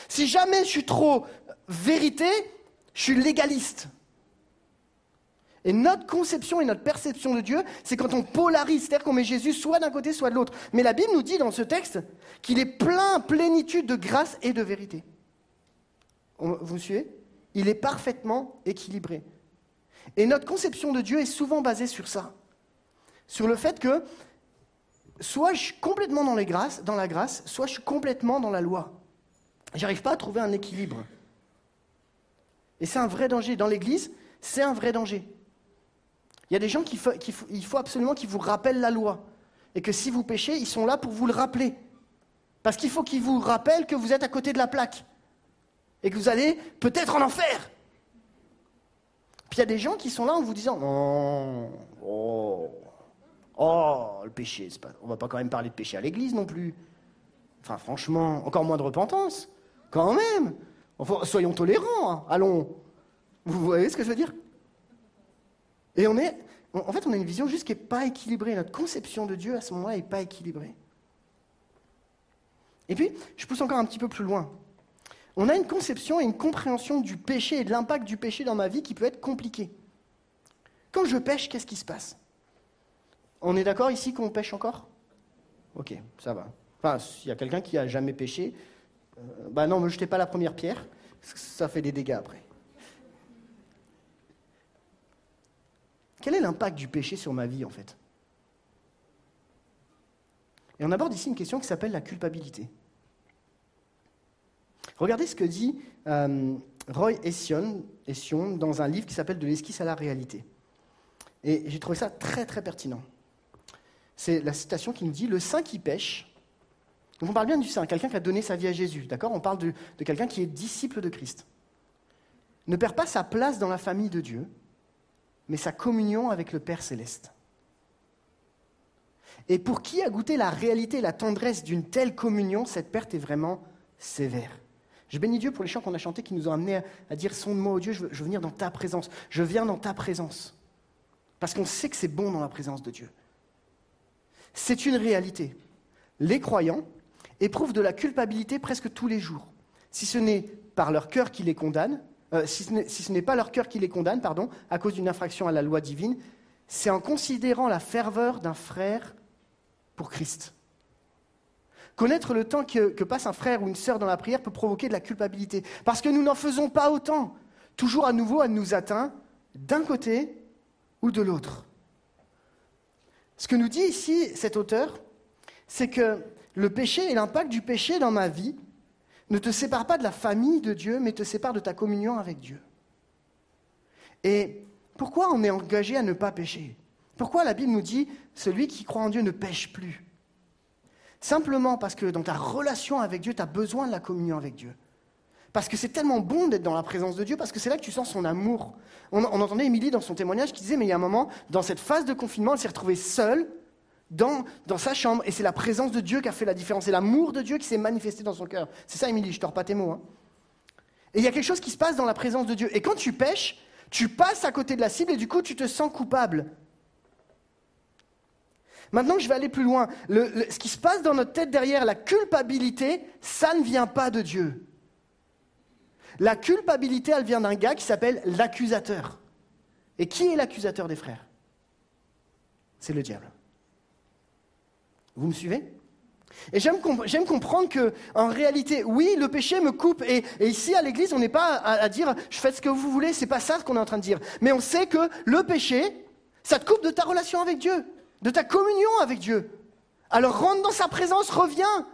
Si jamais je suis trop vérité, je suis légaliste. Et notre conception et notre perception de Dieu, c'est quand on polarise, c'est-à-dire qu'on met Jésus soit d'un côté, soit de l'autre. Mais la Bible nous dit dans ce texte qu'il est plein, plénitude de grâce et de vérité. Vous suivez Il est parfaitement équilibré. Et notre conception de Dieu est souvent basée sur ça. Sur le fait que soit je suis complètement dans, la grâce, soit je suis complètement dans la loi. J'arrive pas à trouver un équilibre. Et c'est un vrai danger. Dans l'Église, c'est un vrai danger. Il y a des gens qui il faut absolument qu'ils vous rappellent la loi. Et que si vous péchez, ils sont là pour vous le rappeler. Parce qu'il faut qu'ils vous rappellent que vous êtes à côté de la plaque. Et que vous allez peut-être en enfer. Puis il y a des gens qui sont là en vous disant Non, oh, oh, le péché, pas, on va pas quand même parler de péché à l'église non plus. Enfin, franchement, encore moins de repentance. Quand même. Enfin, soyons tolérants, hein. allons. Vous voyez ce que je veux dire? Et on est. En fait, on a une vision juste qui n'est pas équilibrée. Notre conception de Dieu à ce moment-là n'est pas équilibrée. Et puis, je pousse encore un petit peu plus loin. On a une conception et une compréhension du péché et de l'impact du péché dans ma vie qui peut être compliquée. Quand je pêche, qu'est-ce qui se passe? On est d'accord ici qu'on pêche encore? Ok, ça va. Enfin, s'il y a quelqu'un qui a jamais péché, euh, bah non, ne jetez pas la première pierre, ça fait des dégâts après. Quel est l'impact du péché sur ma vie en fait? Et on aborde ici une question qui s'appelle la culpabilité. Regardez ce que dit euh, Roy Ession, dans un livre qui s'appelle De l'esquisse à la réalité. Et j'ai trouvé ça très très pertinent. C'est la citation qui nous dit Le saint qui pêche. Donc on parle bien du saint, quelqu'un qui a donné sa vie à Jésus, d'accord? On parle de, de quelqu'un qui est disciple de Christ. Ne perd pas sa place dans la famille de Dieu, mais sa communion avec le Père céleste. Et pour qui a goûté la réalité et la tendresse d'une telle communion, cette perte est vraiment sévère. Je bénis Dieu pour les chants qu'on a chantés qui nous ont amenés à, dire Sonde-moi, oh Dieu, je veux, je veux venir dans ta présence. Je viens dans ta présence. Parce qu'on sait que c'est bon dans la présence de Dieu. C'est une réalité. Les croyants éprouvent de la culpabilité presque tous les jours. Si ce n'est par leur cœur qui les condamne, euh, si ce n'est pas leur cœur qui les condamne, pardon, à cause d'une infraction à la loi divine, c'est en considérant la ferveur d'un frère pour Christ. Connaître le temps que, passe un frère ou une sœur dans la prière peut provoquer de la culpabilité, parce que nous n'en faisons pas autant. Toujours à nouveau, elle nous atteint d'un côté ou de l'autre. Ce que nous dit ici cet auteur, c'est que le péché et l'impact du péché dans ma vie ne te séparent pas de la famille de Dieu, mais te séparent de ta communion avec Dieu. Et pourquoi on est engagé à ne pas pécher? Pourquoi la Bible nous dit celui qui croit en Dieu ne pêche plus Simplement parce que dans ta relation avec Dieu, tu as besoin de la communion avec Dieu. Parce que c'est tellement bon d'être dans la présence de Dieu, parce que c'est là que tu sens son amour. On, entendait Émilie dans son témoignage qui disait, mais il y a un moment, dans cette phase de confinement, elle s'est retrouvée seule dans, dans sa chambre, et c'est la présence de Dieu qui a fait la différence, c'est l'amour de Dieu qui s'est manifesté dans son cœur. C'est ça, Émilie, je ne tords pas tes mots. Hein. Et il y a quelque chose qui se passe dans la présence de Dieu. Et quand tu pêches, tu passes à côté de la cible et du coup, tu te sens coupable. Maintenant, je vais aller plus loin. ce qui se passe dans notre tête derrière la culpabilité, ça ne vient pas de Dieu. La culpabilité, elle vient d'un gars qui s'appelle l'accusateur. Et qui est l'accusateur des frères? C'est le diable. Vous me suivez? Et j'aime, comprendre que, en réalité, oui, le péché me coupe. Et, ici, à l'église, on n'est pas à, à, dire je fais ce que vous voulez, c'est pas ça ce qu'on est en train de dire. Mais on sait que le péché, ça te coupe de ta relation avec Dieu de ta communion avec Dieu. Alors rentre dans sa présence, reviens.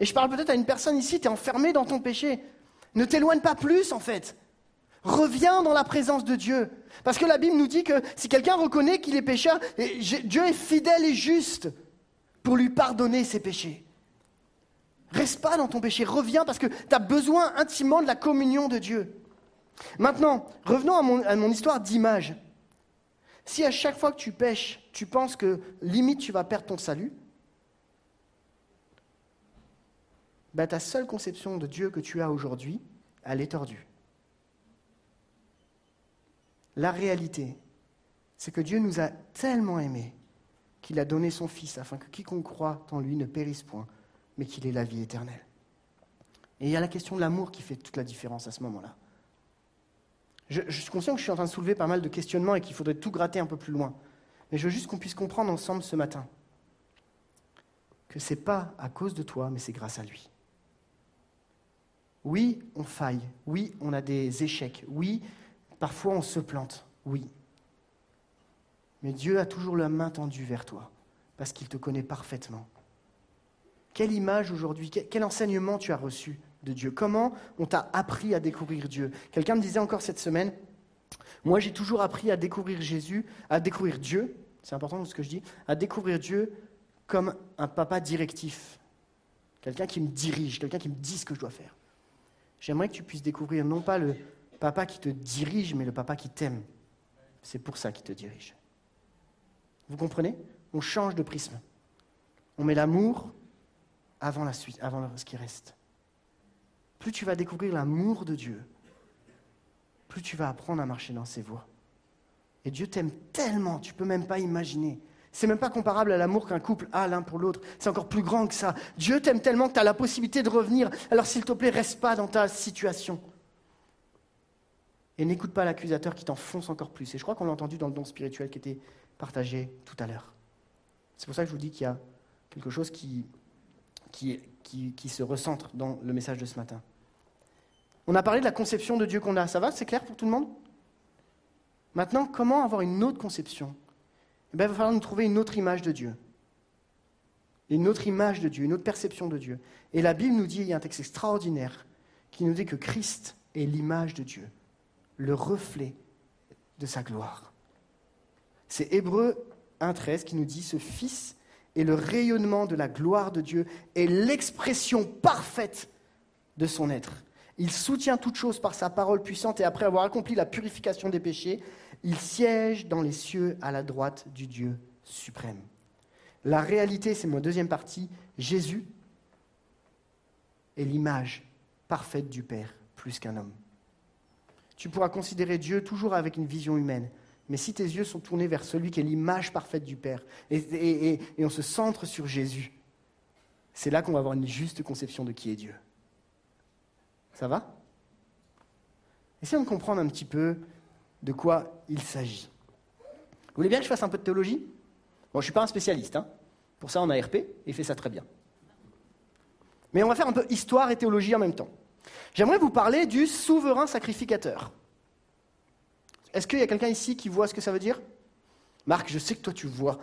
Et je parle peut-être à une personne ici, tu es enfermé dans ton péché. Ne t'éloigne pas plus en fait. Reviens dans la présence de Dieu. Parce que la Bible nous dit que si quelqu'un reconnaît qu'il est pécheur, Dieu est fidèle et juste pour lui pardonner ses péchés. Reste pas dans ton péché, reviens parce que tu as besoin intimement de la communion de Dieu. Maintenant, revenons à mon, à mon histoire d'image. Si à chaque fois que tu pêches, tu penses que limite tu vas perdre ton salut, ben, ta seule conception de Dieu que tu as aujourd'hui, elle est tordue. La réalité, c'est que Dieu nous a tellement aimés qu'il a donné son Fils afin que quiconque croit en lui ne périsse point, mais qu'il ait la vie éternelle. Et il y a la question de l'amour qui fait toute la différence à ce moment-là. Je, suis conscient que je suis en train de soulever pas mal de questionnements et qu'il faudrait tout gratter un peu plus loin. Mais je veux juste qu'on puisse comprendre ensemble ce matin que ce n'est pas à cause de toi, mais c'est grâce à lui. Oui, on faille. Oui, on a des échecs. Oui, parfois on se plante. Oui. Mais Dieu a toujours la main tendue vers toi, parce qu'il te connaît parfaitement. Quelle image aujourd'hui, quel enseignement tu as reçu de Dieu Comment on t'a appris à découvrir Dieu? Quelqu'un me disait encore cette semaine, moi j'ai toujours appris à découvrir Jésus, à découvrir Dieu, c'est important ce que je dis, à découvrir Dieu comme un papa directif, quelqu'un qui me dirige, quelqu'un qui me dit ce que je dois faire. J'aimerais que tu puisses découvrir non pas le papa qui te dirige, mais le papa qui t'aime. C'est pour ça qu'il te dirige. Vous comprenez? On change de prisme. On met l'amour avant la suite, avant ce qui reste plus tu vas découvrir l'amour de Dieu, plus tu vas apprendre à marcher dans ses voies. Et Dieu t'aime tellement, tu peux même pas imaginer. C'est même pas comparable à l'amour qu'un couple a l'un pour l'autre. C'est encore plus grand que ça. Dieu t'aime tellement que tu as la possibilité de revenir. Alors s'il te plaît, reste pas dans ta situation. Et n'écoute pas l'accusateur qui t'enfonce encore plus. Et je crois qu'on l'a entendu dans le don spirituel qui était partagé tout à l'heure. C'est pour ça que je vous dis qu'il y a quelque chose qui, qui, qui se recentre dans le message de ce matin. On a parlé de la conception de Dieu qu'on a. Ça va C'est clair pour tout le monde? Maintenant, comment avoir une autre conception? Eh bien, Il va falloir nous trouver une autre image de Dieu. Une autre image de Dieu, une autre perception de Dieu. Et la Bible nous dit, il y a un texte extraordinaire qui nous dit que Christ est l'image de Dieu, le reflet de sa gloire. C'est Hébreu 1.13 qui nous dit, ce Fils est le rayonnement de la gloire de Dieu et l'expression parfaite de son être. Il soutient toute chose par sa parole puissante et après avoir accompli la purification des péchés, il siège dans les cieux à la droite du Dieu suprême. La réalité, c'est ma deuxième partie, Jésus est l'image parfaite du Père, plus qu'un homme. Tu pourras considérer Dieu toujours avec une vision humaine, mais si tes yeux sont tournés vers celui qui est l'image parfaite du Père, et, on se centre sur Jésus, c'est là qu'on va avoir une juste conception de qui est Dieu. Ça va? Essayons de comprendre un petit peu de quoi il s'agit. Vous voulez bien que je fasse un peu de théologie? Bon, je ne suis pas un spécialiste. Hein. Pour ça, on a RP, et fait ça très bien. Mais on va faire un peu histoire et théologie en même temps. J'aimerais vous parler du souverain sacrificateur. Est-ce qu'il y a quelqu'un ici qui voit ce que ça veut dire? Marc, je sais que toi tu vois.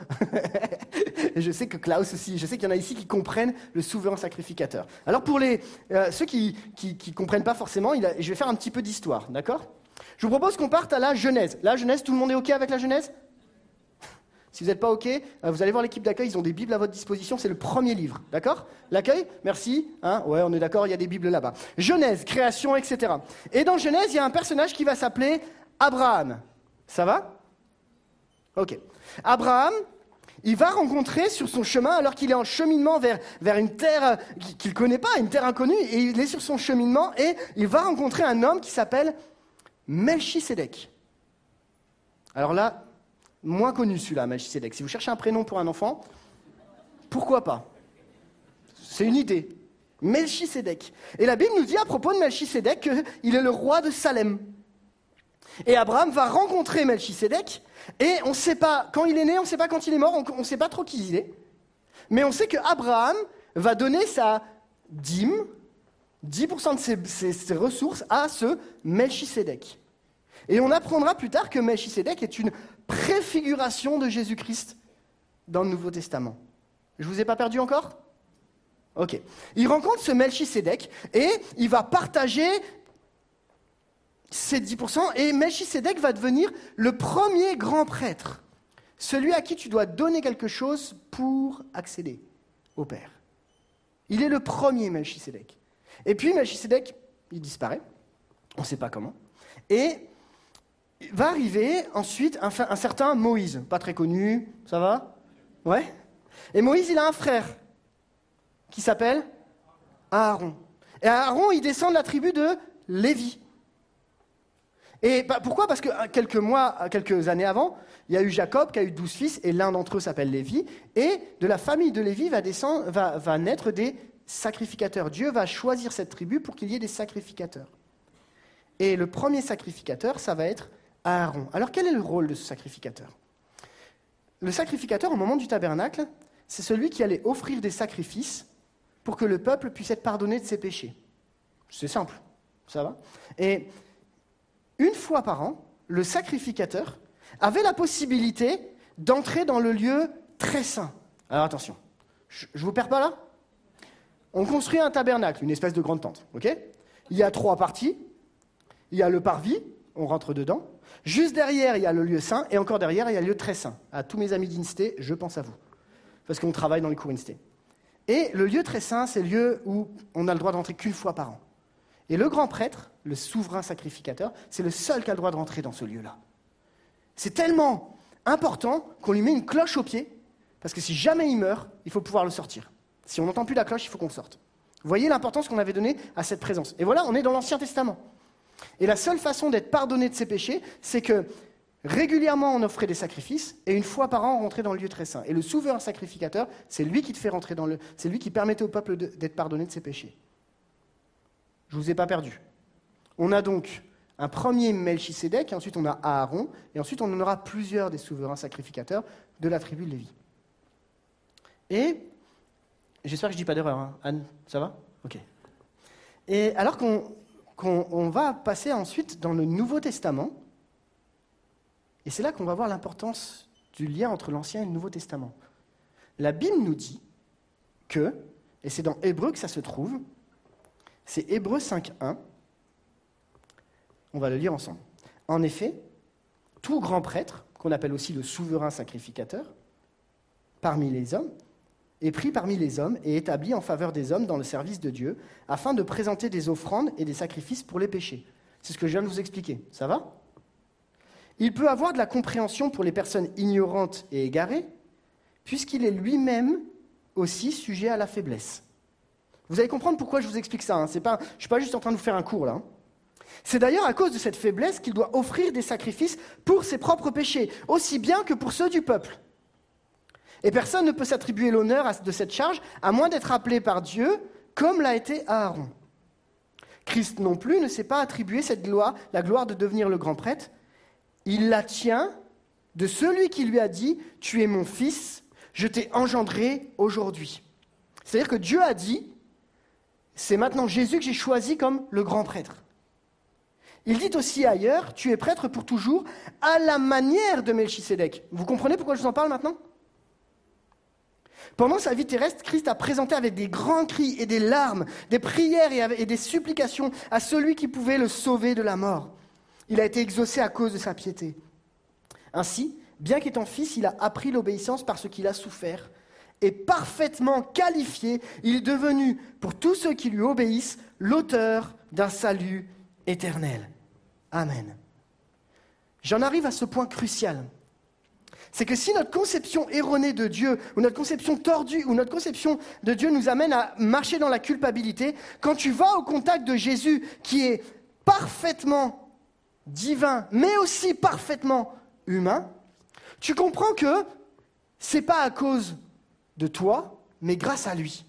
je sais que Klaus aussi. Je sais qu'il y en a ici qui comprennent le souverain sacrificateur. Alors pour les, euh, ceux qui ne comprennent pas forcément, je vais faire un petit peu d'histoire, d'accord? Je vous propose qu'on parte à la Genèse. La Genèse, tout le monde est OK avec la Genèse? Si vous n'êtes pas OK, euh, vous allez voir l'équipe d'accueil, ils ont des Bibles à votre disposition, c'est le premier livre. D'accord? L'accueil Merci. Hein ouais, on est d'accord, il y a des Bibles là-bas. Genèse, création, etc. Et dans Genèse, il y a un personnage qui va s'appeler Abraham. Ça va? Ok. Abraham, il va rencontrer sur son chemin, alors qu'il est en cheminement vers, une terre euh, qu'il ne connaît pas, une terre inconnue, et il est sur son cheminement, et il va rencontrer un homme qui s'appelle Melchisedec. Alors là, Moins connu celui-là, Melchisedec. Si vous cherchez un prénom pour un enfant, pourquoi pas? C'est une idée. Melchisedec. Et la Bible nous dit à propos de Melchisedec qu'il est le roi de Salem. Et Abraham va rencontrer Melchisedec, et on ne sait pas quand il est né, on ne sait pas quand il est mort, on ne sait pas trop qui il est. Mais on sait qu'Abraham va donner sa dîme, 10% de ses, ressources, à ce Melchisedec. Et on apprendra plus tard que Melchisedec est une préfiguration de Jésus-Christ dans le Nouveau Testament. Je vous ai pas perdu encore? Ok. Il rencontre ce Melchisedec et il va partager ces 10%, et Melchisedec va devenir le premier grand prêtre, celui à qui tu dois donner quelque chose pour accéder au Père. Il est le premier Melchisedec. Et puis Melchisedec, il disparaît, on ne sait pas comment, et va arriver ensuite un, un, certain Moïse, pas très connu, ça va? Ouais Et Moïse, il a un frère qui s'appelle Aaron. Et Aaron, il descend de la tribu de Lévi. Et pourquoi? Parce que quelques mois, quelques années avant, il y a eu Jacob qui a eu douze fils, et l'un d'entre eux s'appelle Lévi, et de la famille de Lévi va, descendre, va, va naître des sacrificateurs. Dieu va choisir cette tribu pour qu'il y ait des sacrificateurs. Et le premier sacrificateur, ça va être Aaron. Alors quel est le rôle de ce sacrificateur? Le sacrificateur au moment du tabernacle, c'est celui qui allait offrir des sacrifices pour que le peuple puisse être pardonné de ses péchés. C'est simple, ça va? Et une fois par an, le sacrificateur avait la possibilité d'entrer dans le lieu très saint. Alors attention, je ne vous perds pas là? On construit un tabernacle, une espèce de grande tente, ok? Il y a trois parties. Il y a le parvis, on rentre dedans. Juste derrière, il y a le lieu saint, et encore derrière, il y a le lieu très saint. À tous mes amis d'Inste, je pense à vous, parce qu'on travaille dans les cours Inste. Et le lieu très saint, c'est le lieu où on a le droit d'entrer qu'une fois par an. Et le grand prêtre, le souverain sacrificateur, c'est le seul qui a le droit de rentrer dans ce lieu-là. C'est tellement important qu'on lui met une cloche au pied, parce que si jamais il meurt, il faut pouvoir le sortir. Si on n'entend plus la cloche, il faut qu'on sorte. Vous voyez l'importance qu'on avait donnée à cette présence. Et voilà, on est dans l'Ancien Testament. Et la seule façon d'être pardonné de ses péchés, c'est que régulièrement on offrait des sacrifices et une fois par an on rentrait dans le lieu très saint. Et le souverain sacrificateur, c'est lui qui te fait rentrer dans le. C'est lui qui permettait au peuple d'être pardonné de ses péchés. Je ne vous ai pas perdu. On a donc un premier Melchisédek, ensuite on a Aaron, et ensuite on en aura plusieurs des souverains sacrificateurs de la tribu de Lévi. Et j'espère que je ne dis pas d'erreur, hein. Anne, ça va? Ok. Et alors qu'on qu'on va passer ensuite dans le Nouveau Testament. Et c'est là qu'on va voir l'importance du lien entre l'Ancien et le Nouveau Testament. La Bible nous dit que, et c'est dans Hébreu que ça se trouve, c'est Hébreu 5.1, on va le lire ensemble. En effet, tout grand prêtre, qu'on appelle aussi le souverain sacrificateur, parmi les hommes, est pris parmi les hommes et établi en faveur des hommes dans le service de Dieu, afin de présenter des offrandes et des sacrifices pour les péchés. C'est ce que je viens de vous expliquer. Ça va? Il peut avoir de la compréhension pour les personnes ignorantes et égarées, puisqu'il est lui-même aussi sujet à la faiblesse. Vous allez comprendre pourquoi je vous explique ça. Hein. Pas, je ne suis pas juste en train de vous faire un cours là. Hein. C'est d'ailleurs à cause de cette faiblesse qu'il doit offrir des sacrifices pour ses propres péchés, aussi bien que pour ceux du peuple. Et personne ne peut s'attribuer l'honneur de cette charge à moins d'être appelé par Dieu, comme l'a été Aaron. Christ non plus ne s'est pas attribué cette gloire, la gloire de devenir le grand prêtre. Il la tient de celui qui lui a dit Tu es mon fils, je t'ai engendré aujourd'hui. C'est-à-dire que Dieu a dit C'est maintenant Jésus que j'ai choisi comme le grand prêtre. Il dit aussi ailleurs Tu es prêtre pour toujours, à la manière de Melchisédek. Vous comprenez pourquoi je vous en parle maintenant? Pendant sa vie terrestre, Christ a présenté avec des grands cris et des larmes, des prières et des supplications à celui qui pouvait le sauver de la mort. Il a été exaucé à cause de sa piété. Ainsi, bien qu'étant fils, il a appris l'obéissance par ce qu'il a souffert. Et parfaitement qualifié, il est devenu, pour tous ceux qui lui obéissent, l'auteur d'un salut éternel. Amen. J'en arrive à ce point crucial c'est que si notre conception erronée de Dieu, ou notre conception tordue, ou notre conception de Dieu nous amène à marcher dans la culpabilité, quand tu vas au contact de Jésus, qui est parfaitement divin, mais aussi parfaitement humain, tu comprends que ce n'est pas à cause de toi, mais grâce à lui.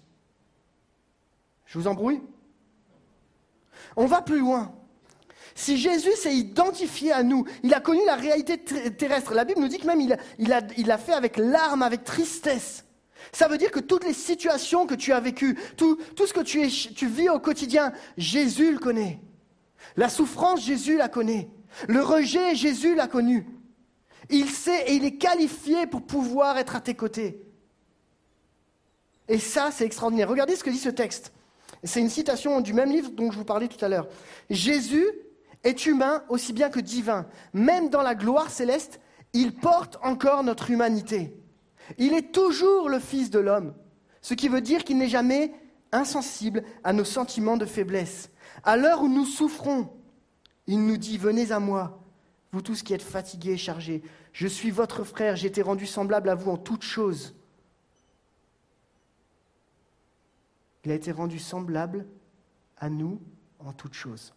Je vous embrouille On va plus loin. Si Jésus s'est identifié à nous, il a connu la réalité terrestre. La Bible nous dit que même il l'a fait avec larmes, avec tristesse. Ça veut dire que toutes les situations que tu as vécues, tout, ce que tu, tu vis au quotidien, Jésus le connaît. La souffrance, Jésus la connaît. Le rejet, Jésus l'a connu. Il sait et il est qualifié pour pouvoir être à tes côtés. Et ça, c'est extraordinaire. Regardez ce que dit ce texte. C'est une citation du même livre dont je vous parlais tout à l'heure. Jésus est humain aussi bien que divin. Même dans la gloire céleste, il porte encore notre humanité. Il est toujours le Fils de l'homme, ce qui veut dire qu'il n'est jamais insensible à nos sentiments de faiblesse. À l'heure où nous souffrons, il nous dit, venez à moi, vous tous qui êtes fatigués et chargés, je suis votre frère, j'ai été rendu semblable à vous en toutes choses. Il a été rendu semblable à nous en toutes choses.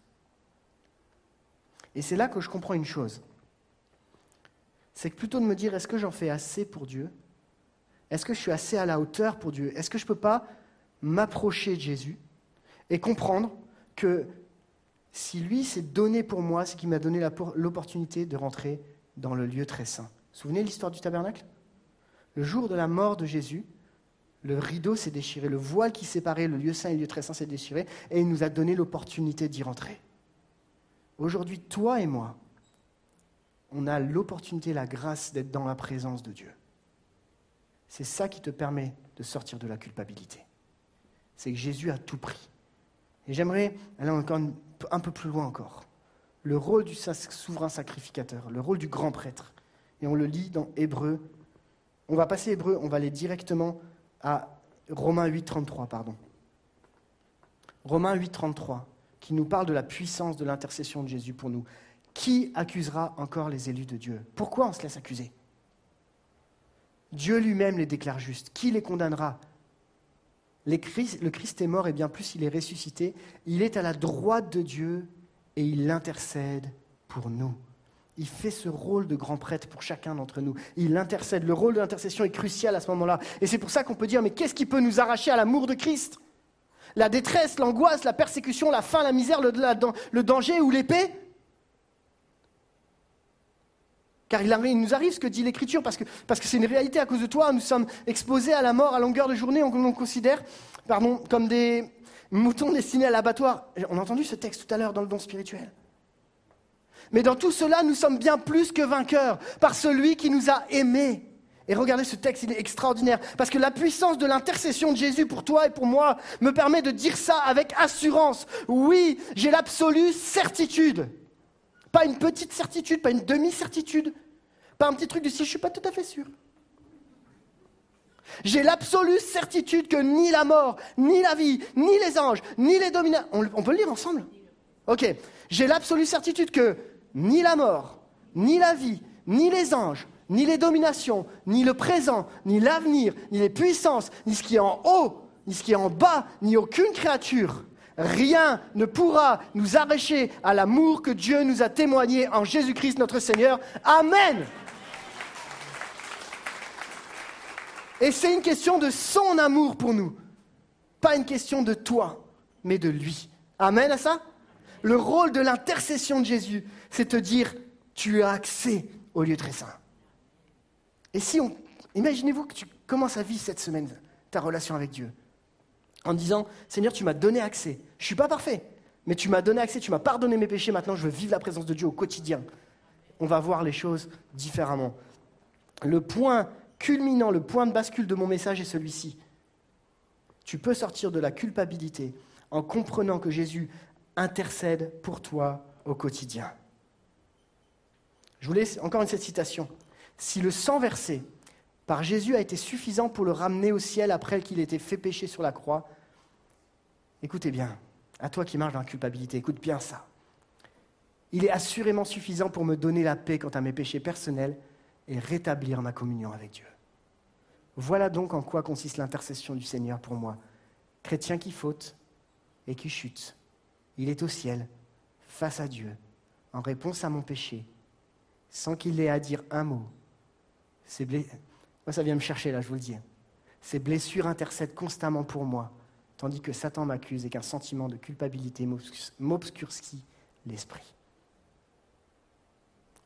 Et c'est là que je comprends une chose. C'est que plutôt de me dire est-ce que j'en fais assez pour Dieu? Est-ce que je suis assez à la hauteur pour Dieu? Est-ce que je ne peux pas m'approcher de Jésus et comprendre que si lui s'est donné pour moi, c'est qu'il m'a donné l'opportunité de rentrer dans le lieu très saint. Vous vous souvenez de l'histoire du tabernacle? Le jour de la mort de Jésus, le rideau s'est déchiré, le voile qui séparait le lieu saint et le lieu très saint s'est déchiré, et il nous a donné l'opportunité d'y rentrer. Aujourd'hui, toi et moi, on a l'opportunité, la grâce d'être dans la présence de Dieu. C'est ça qui te permet de sortir de la culpabilité. C'est que Jésus a tout pris. Et j'aimerais aller encore un peu plus loin encore. Le rôle du souverain sacrificateur, le rôle du grand prêtre. Et on le lit dans Hébreu. On va passer Hébreu, on va aller directement à Romains 8, 33, pardon. Romains 8, 33 qui nous parle de la puissance de l'intercession de Jésus pour nous. Qui accusera encore les élus de Dieu? Pourquoi on se laisse accuser? Dieu lui-même les déclare justes. Qui les condamnera? Le Christ est mort et bien plus, il est ressuscité. Il est à la droite de Dieu et il intercède pour nous. Il fait ce rôle de grand prêtre pour chacun d'entre nous. Il intercède. Le rôle de l'intercession est crucial à ce moment-là. Et c'est pour ça qu'on peut dire, mais qu'est-ce qui peut nous arracher à l'amour de Christ? La détresse, l'angoisse, la persécution, la faim, la misère, le, danger ou l'épée? Car il, nous arrive ce que dit l'Écriture, parce que c'est une réalité à cause de toi. Nous sommes exposés à la mort à longueur de journée. On nous considère comme des moutons destinés à l'abattoir. On a entendu ce texte tout à l'heure dans le don spirituel. Mais dans tout cela, nous sommes bien plus que vainqueurs par celui qui nous a aimés. Et regardez ce texte, il est extraordinaire. Parce que la puissance de l'intercession de Jésus pour toi et pour moi me permet de dire ça avec assurance. Oui, j'ai l'absolue certitude. Pas une petite certitude, pas une demi-certitude. Pas un petit truc de si je ne suis pas tout à fait sûr. J'ai l'absolue certitude que ni la mort, ni la vie, ni les anges, ni les dominants. On, on peut le lire ensemble? Ok. J'ai l'absolue certitude que ni la mort, ni la vie, ni les anges, ni les dominations, ni le présent, ni l'avenir, ni les puissances, ni ce qui est en haut, ni ce qui est en bas, ni aucune créature. Rien ne pourra nous arracher à l'amour que Dieu nous a témoigné en Jésus-Christ notre Seigneur. Amen. Et c'est une question de son amour pour nous. Pas une question de toi, mais de lui. Amen à ça? Le rôle de l'intercession de Jésus, c'est te dire, tu as accès au lieu très saint. Et si on... Imaginez-vous que tu commences à vivre cette semaine ta relation avec Dieu en disant, Seigneur, tu m'as donné accès. Je ne suis pas parfait, mais tu m'as donné accès, tu m'as pardonné mes péchés, maintenant je veux vivre la présence de Dieu au quotidien. On va voir les choses différemment. Le point culminant, le point de bascule de mon message est celui-ci. Tu peux sortir de la culpabilité en comprenant que Jésus intercède pour toi au quotidien. Je vous laisse encore une cette citation. Si le sang versé par Jésus a été suffisant pour le ramener au ciel après qu'il ait fait pécher sur la croix, écoutez bien, à toi qui marches dans la culpabilité, écoute bien ça. Il est assurément suffisant pour me donner la paix quant à mes péchés personnels et rétablir ma communion avec Dieu. Voilà donc en quoi consiste l'intercession du Seigneur pour moi. Chrétien qui faute et qui chute, il est au ciel, face à Dieu, en réponse à mon péché, sans qu'il ait à dire un mot. Moi, ça vient me chercher, là, je vous le dis. Ces blessures intercèdent constamment pour moi, tandis que Satan m'accuse et qu'un sentiment de culpabilité m'obscurcit l'esprit.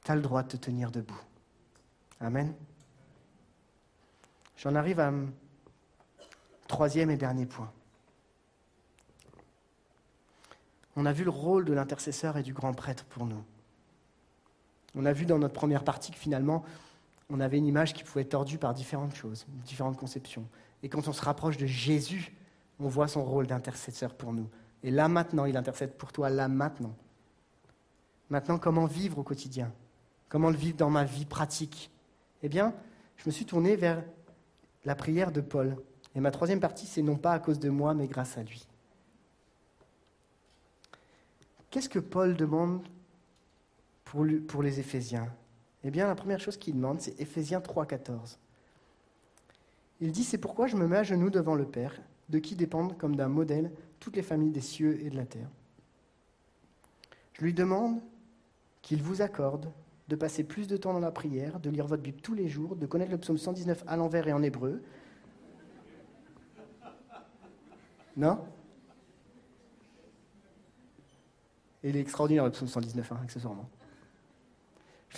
Tu as le droit de te tenir debout. Amen. J'en arrive à troisième et dernier point. On a vu le rôle de l'intercesseur et du grand prêtre pour nous. On a vu dans notre première partie que finalement, on avait une image qui pouvait être tordue par différentes choses, différentes conceptions. Et quand on se rapproche de Jésus, on voit son rôle d'intercesseur pour nous. Et là maintenant, il intercède pour toi, là maintenant. Maintenant, comment vivre au quotidien? Comment le vivre dans ma vie pratique? Eh bien, je me suis tourné vers la prière de Paul. Et ma troisième partie, c'est non pas à cause de moi, mais grâce à lui. Qu'est-ce que Paul demande pour, les Éphésiens Eh bien, la première chose qu'il demande, c'est Éphésiens 3,14. Il dit C'est pourquoi je me mets à genoux devant le Père, de qui dépendent comme d'un modèle toutes les familles des cieux et de la terre. Je lui demande qu'il vous accorde de passer plus de temps dans la prière, de lire votre Bible tous les jours, de connaître le psaume 119 à l'envers et en hébreu. Non? Et il est extraordinaire le psaume 119, hein, accessoirement.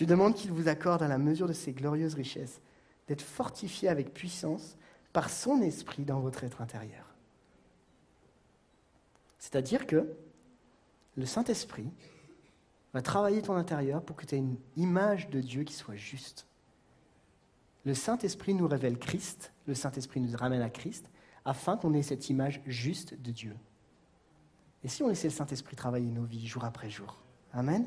Je demande qu'il vous accorde à la mesure de ses glorieuses richesses d'être fortifié avec puissance par son esprit dans votre être intérieur. C'est-à-dire que le Saint-Esprit va travailler ton intérieur pour que tu aies une image de Dieu qui soit juste. Le Saint-Esprit nous révèle Christ, le Saint-Esprit nous ramène à Christ, afin qu'on ait cette image juste de Dieu. Et si on laissait le Saint-Esprit travailler nos vies jour après jour? Amen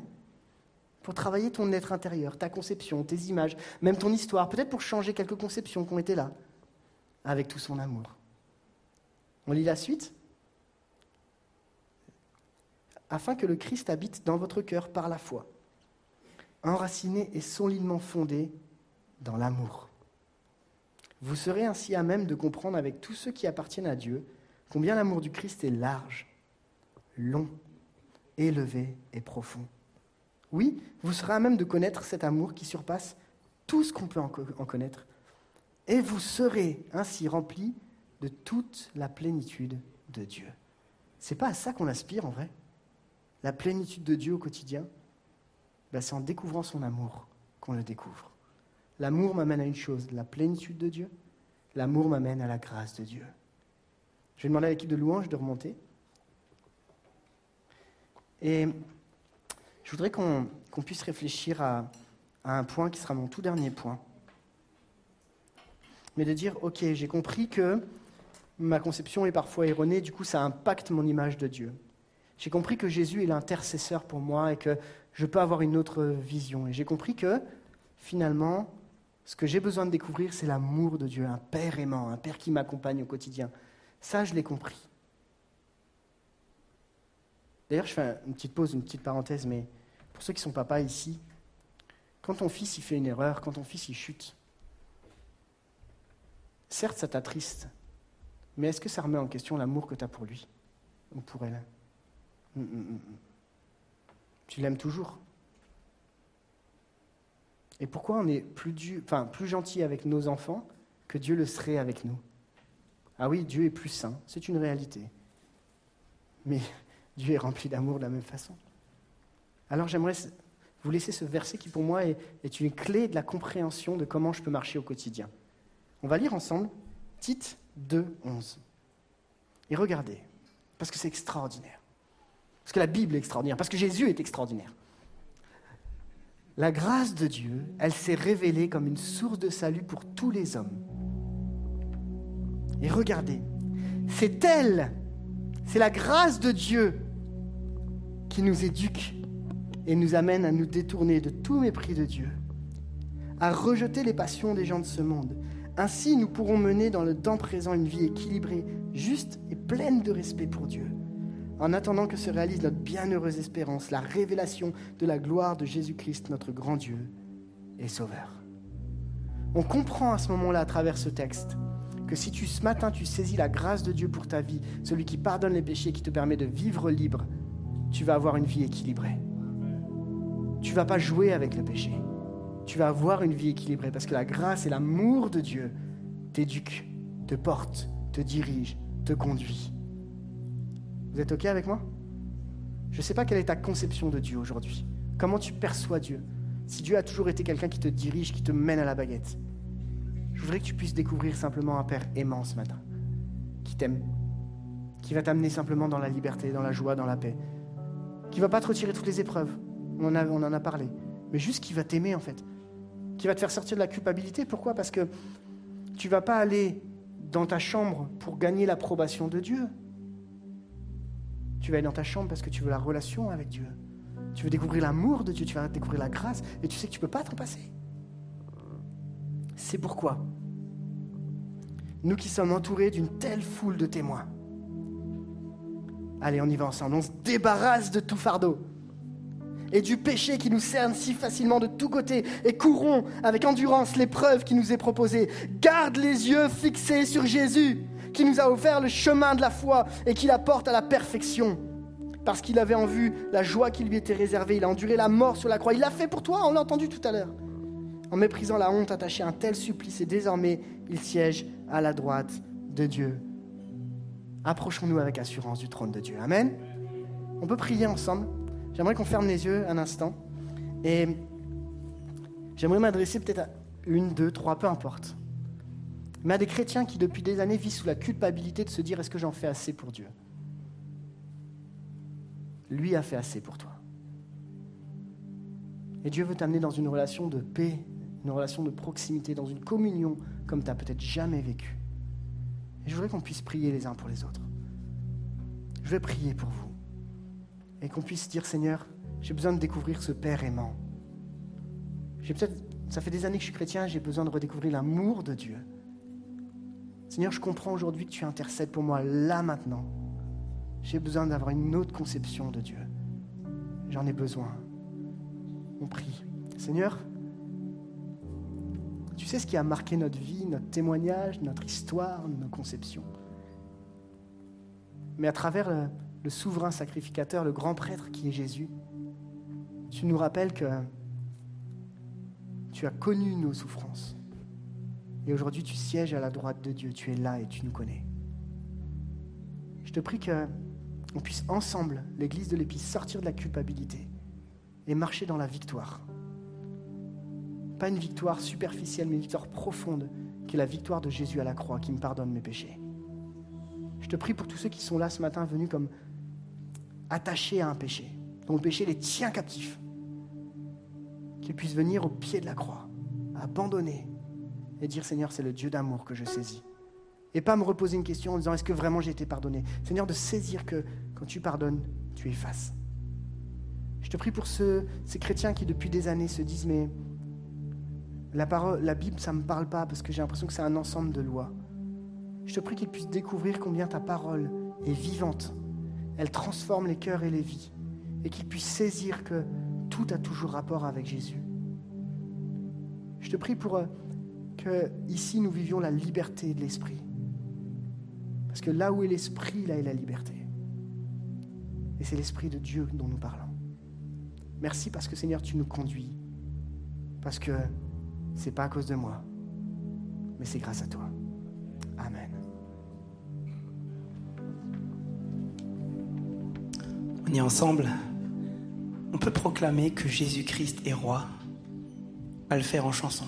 Pour travailler ton être intérieur, ta conception, tes images, même ton histoire, peut-être pour changer quelques conceptions qui ont été là, avec tout son amour. On lit la suite afin que le Christ habite dans votre cœur par la foi, enraciné et solidement fondé dans l'amour. Vous serez ainsi à même de comprendre avec tous ceux qui appartiennent à Dieu combien l'amour du Christ est large, long, élevé et profond. Oui, vous serez à même de connaître cet amour qui surpasse tout ce qu'on peut en connaître, et vous serez ainsi remplis de toute la plénitude de Dieu. C'est pas à ça qu'on aspire en vrai la plénitude de Dieu au quotidien, ben, c'est en découvrant son amour qu'on le découvre. L'amour m'amène à une chose, la plénitude de Dieu. L'amour m'amène à la grâce de Dieu. Je vais demander à l'équipe de louange de remonter. Et je voudrais qu'on puisse réfléchir à, un point qui sera mon tout dernier point. Mais de dire, ok, j'ai compris que ma conception est parfois erronée, du coup ça impacte mon image de Dieu. J'ai compris que Jésus est l'intercesseur pour moi et que je peux avoir une autre vision. Et j'ai compris que, finalement, ce que j'ai besoin de découvrir, c'est l'amour de Dieu, un Père aimant, un Père qui m'accompagne au quotidien. Ça, je l'ai compris. D'ailleurs, je fais une petite pause, une petite parenthèse, mais pour ceux qui sont papas ici, Quand ton fils il fait une erreur, quand ton fils il chute, certes ça t'attriste, mais est-ce que ça remet en question l'amour que tu as pour lui ou pour elle? Hum, hum, hum. Tu l'aimes toujours? Et pourquoi on est plus, plus gentil avec nos enfants que Dieu le serait avec nous? Ah oui, Dieu est plus saint, c'est une réalité. Mais Dieu est rempli d'amour de la même façon. Alors j'aimerais vous laisser ce verset qui pour moi est, est une clé de la compréhension de comment je peux marcher au quotidien. On va lire ensemble Tite 2, 11. Et regardez, parce que c'est extraordinaire. Parce que la Bible est extraordinaire, parce que Jésus est extraordinaire. La grâce de Dieu, elle s'est révélée comme une source de salut pour tous les hommes. Et regardez, c'est elle, c'est la grâce de Dieu qui nous éduque et nous amène à nous détourner de tout mépris de Dieu, à rejeter les passions des gens de ce monde. Ainsi, nous pourrons mener dans le temps présent une vie équilibrée, juste et pleine de respect pour Dieu, en attendant que se réalise notre bienheureuse espérance, la révélation de la gloire de Jésus-Christ, notre grand Dieu et Sauveur. On comprend à ce moment-là, à travers ce texte, que si tu, ce matin tu saisis la grâce de Dieu pour ta vie, celui qui pardonne les péchés, qui te permet de vivre libre, tu vas avoir une vie équilibrée. Tu vas pas jouer avec le péché. Tu vas avoir une vie équilibrée parce que la grâce et l'amour de Dieu t'éduquent, te portent, te dirigent, te conduisent. Vous êtes OK avec moi? Je ne sais pas quelle est ta conception de Dieu aujourd'hui. Comment tu perçois Dieu? Si Dieu a toujours été quelqu'un qui te dirige, qui te mène à la baguette. Je voudrais que tu puisses découvrir simplement un Père aimant ce matin, qui t'aime, qui va t'amener simplement dans la liberté, dans la joie, dans la paix, qui va pas te retirer toutes les épreuves, on en a, parlé, mais juste qui va t'aimer en fait, qui va te faire sortir de la culpabilité. Pourquoi? Parce que tu vas pas aller dans ta chambre pour gagner l'approbation de Dieu. Tu vas aller dans ta chambre parce que tu veux la relation avec Dieu. Tu veux découvrir l'amour de Dieu, tu vas découvrir la grâce, et tu sais que tu ne peux pas t'en passer. C'est pourquoi, nous qui sommes entourés d'une telle foule de témoins, allez, on y va ensemble, on se débarrasse de tout fardeau et du péché qui nous cerne si facilement de tous côtés, et courons avec endurance l'épreuve qui nous est proposée. Garde les yeux fixés sur Jésus, qui nous a offert le chemin de la foi et qui la porte à la perfection. Parce qu'il avait en vue la joie qui lui était réservée, il a enduré la mort sur la croix. Il l'a fait pour toi, on l'a entendu tout à l'heure. En méprisant la honte attachée à un tel supplice, et désormais il siège à la droite de Dieu. Approchons-nous avec assurance du trône de Dieu. Amen. On peut prier ensemble. J'aimerais qu'on ferme les yeux un instant. Et j'aimerais m'adresser peut-être à une, deux, trois, peu importe. Mais à des chrétiens qui, depuis des années, vivent sous la culpabilité de se dire est-ce que j'en fais assez pour Dieu? Lui a fait assez pour toi. Et Dieu veut t'amener dans une relation de paix, une relation de proximité, dans une communion comme tu n'as peut-être jamais vécu. Et je voudrais qu'on puisse prier les uns pour les autres. Je vais prier pour vous et qu'on puisse dire Seigneur, j'ai besoin de découvrir ce Père aimant. J'ai peut-être, ça fait des années que je suis chrétien, j'ai besoin de redécouvrir l'amour de Dieu. Seigneur, je comprends aujourd'hui que tu intercèdes pour moi là maintenant. J'ai besoin d'avoir une autre conception de Dieu. J'en ai besoin. On prie. Seigneur, tu sais ce qui a marqué notre vie, notre témoignage, notre histoire, nos conceptions? Mais à travers le, souverain sacrificateur, le grand prêtre qui est Jésus, tu nous rappelles que tu as connu nos souffrances. Et aujourd'hui, tu sièges à la droite de Dieu, tu es là et tu nous connais. Je te prie que on puisse ensemble, l'Église de l'Épice, sortir de la culpabilité et marcher dans la victoire. Pas une victoire superficielle, mais une victoire profonde, qui est la victoire de Jésus à la croix, qui me pardonne mes péchés. Je te prie pour tous ceux qui sont là ce matin, venus comme attachés à un péché, dont le péché les tient captifs, qu'ils puissent venir au pied de la croix, abandonner et dire Seigneur, c'est le Dieu d'amour que je saisis. Et pas me reposer une question en disant est-ce que vraiment j'ai été pardonné? Seigneur, de saisir que quand tu pardonnes, tu effaces. Je te prie pour ceux, ces chrétiens qui depuis des années se disent mais la, parole, la Bible, ça ne me parle pas parce que j'ai l'impression que c'est un ensemble de lois. Je te prie qu'ils puissent découvrir combien ta parole est vivante. Elle transforme les cœurs et les vies. Et qu'ils puissent saisir que tout a toujours rapport avec Jésus. Je te prie pour euh, que ici nous vivions la liberté de l'esprit. Parce que là où est l'esprit, là est la liberté. Et c'est l'esprit de Dieu dont nous parlons. Merci parce que Seigneur, tu nous conduis. Parce que c'est pas à cause de moi, mais c'est grâce à toi. Amen. On est ensemble. On peut proclamer que Jésus-Christ est roi à le faire en chanson.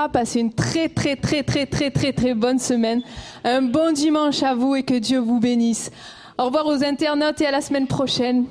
Quoi passer une très très très très très très très bonne semaine. Un bon dimanche à vous et que Dieu vous bénisse. Au revoir aux internautes et à la semaine prochaine.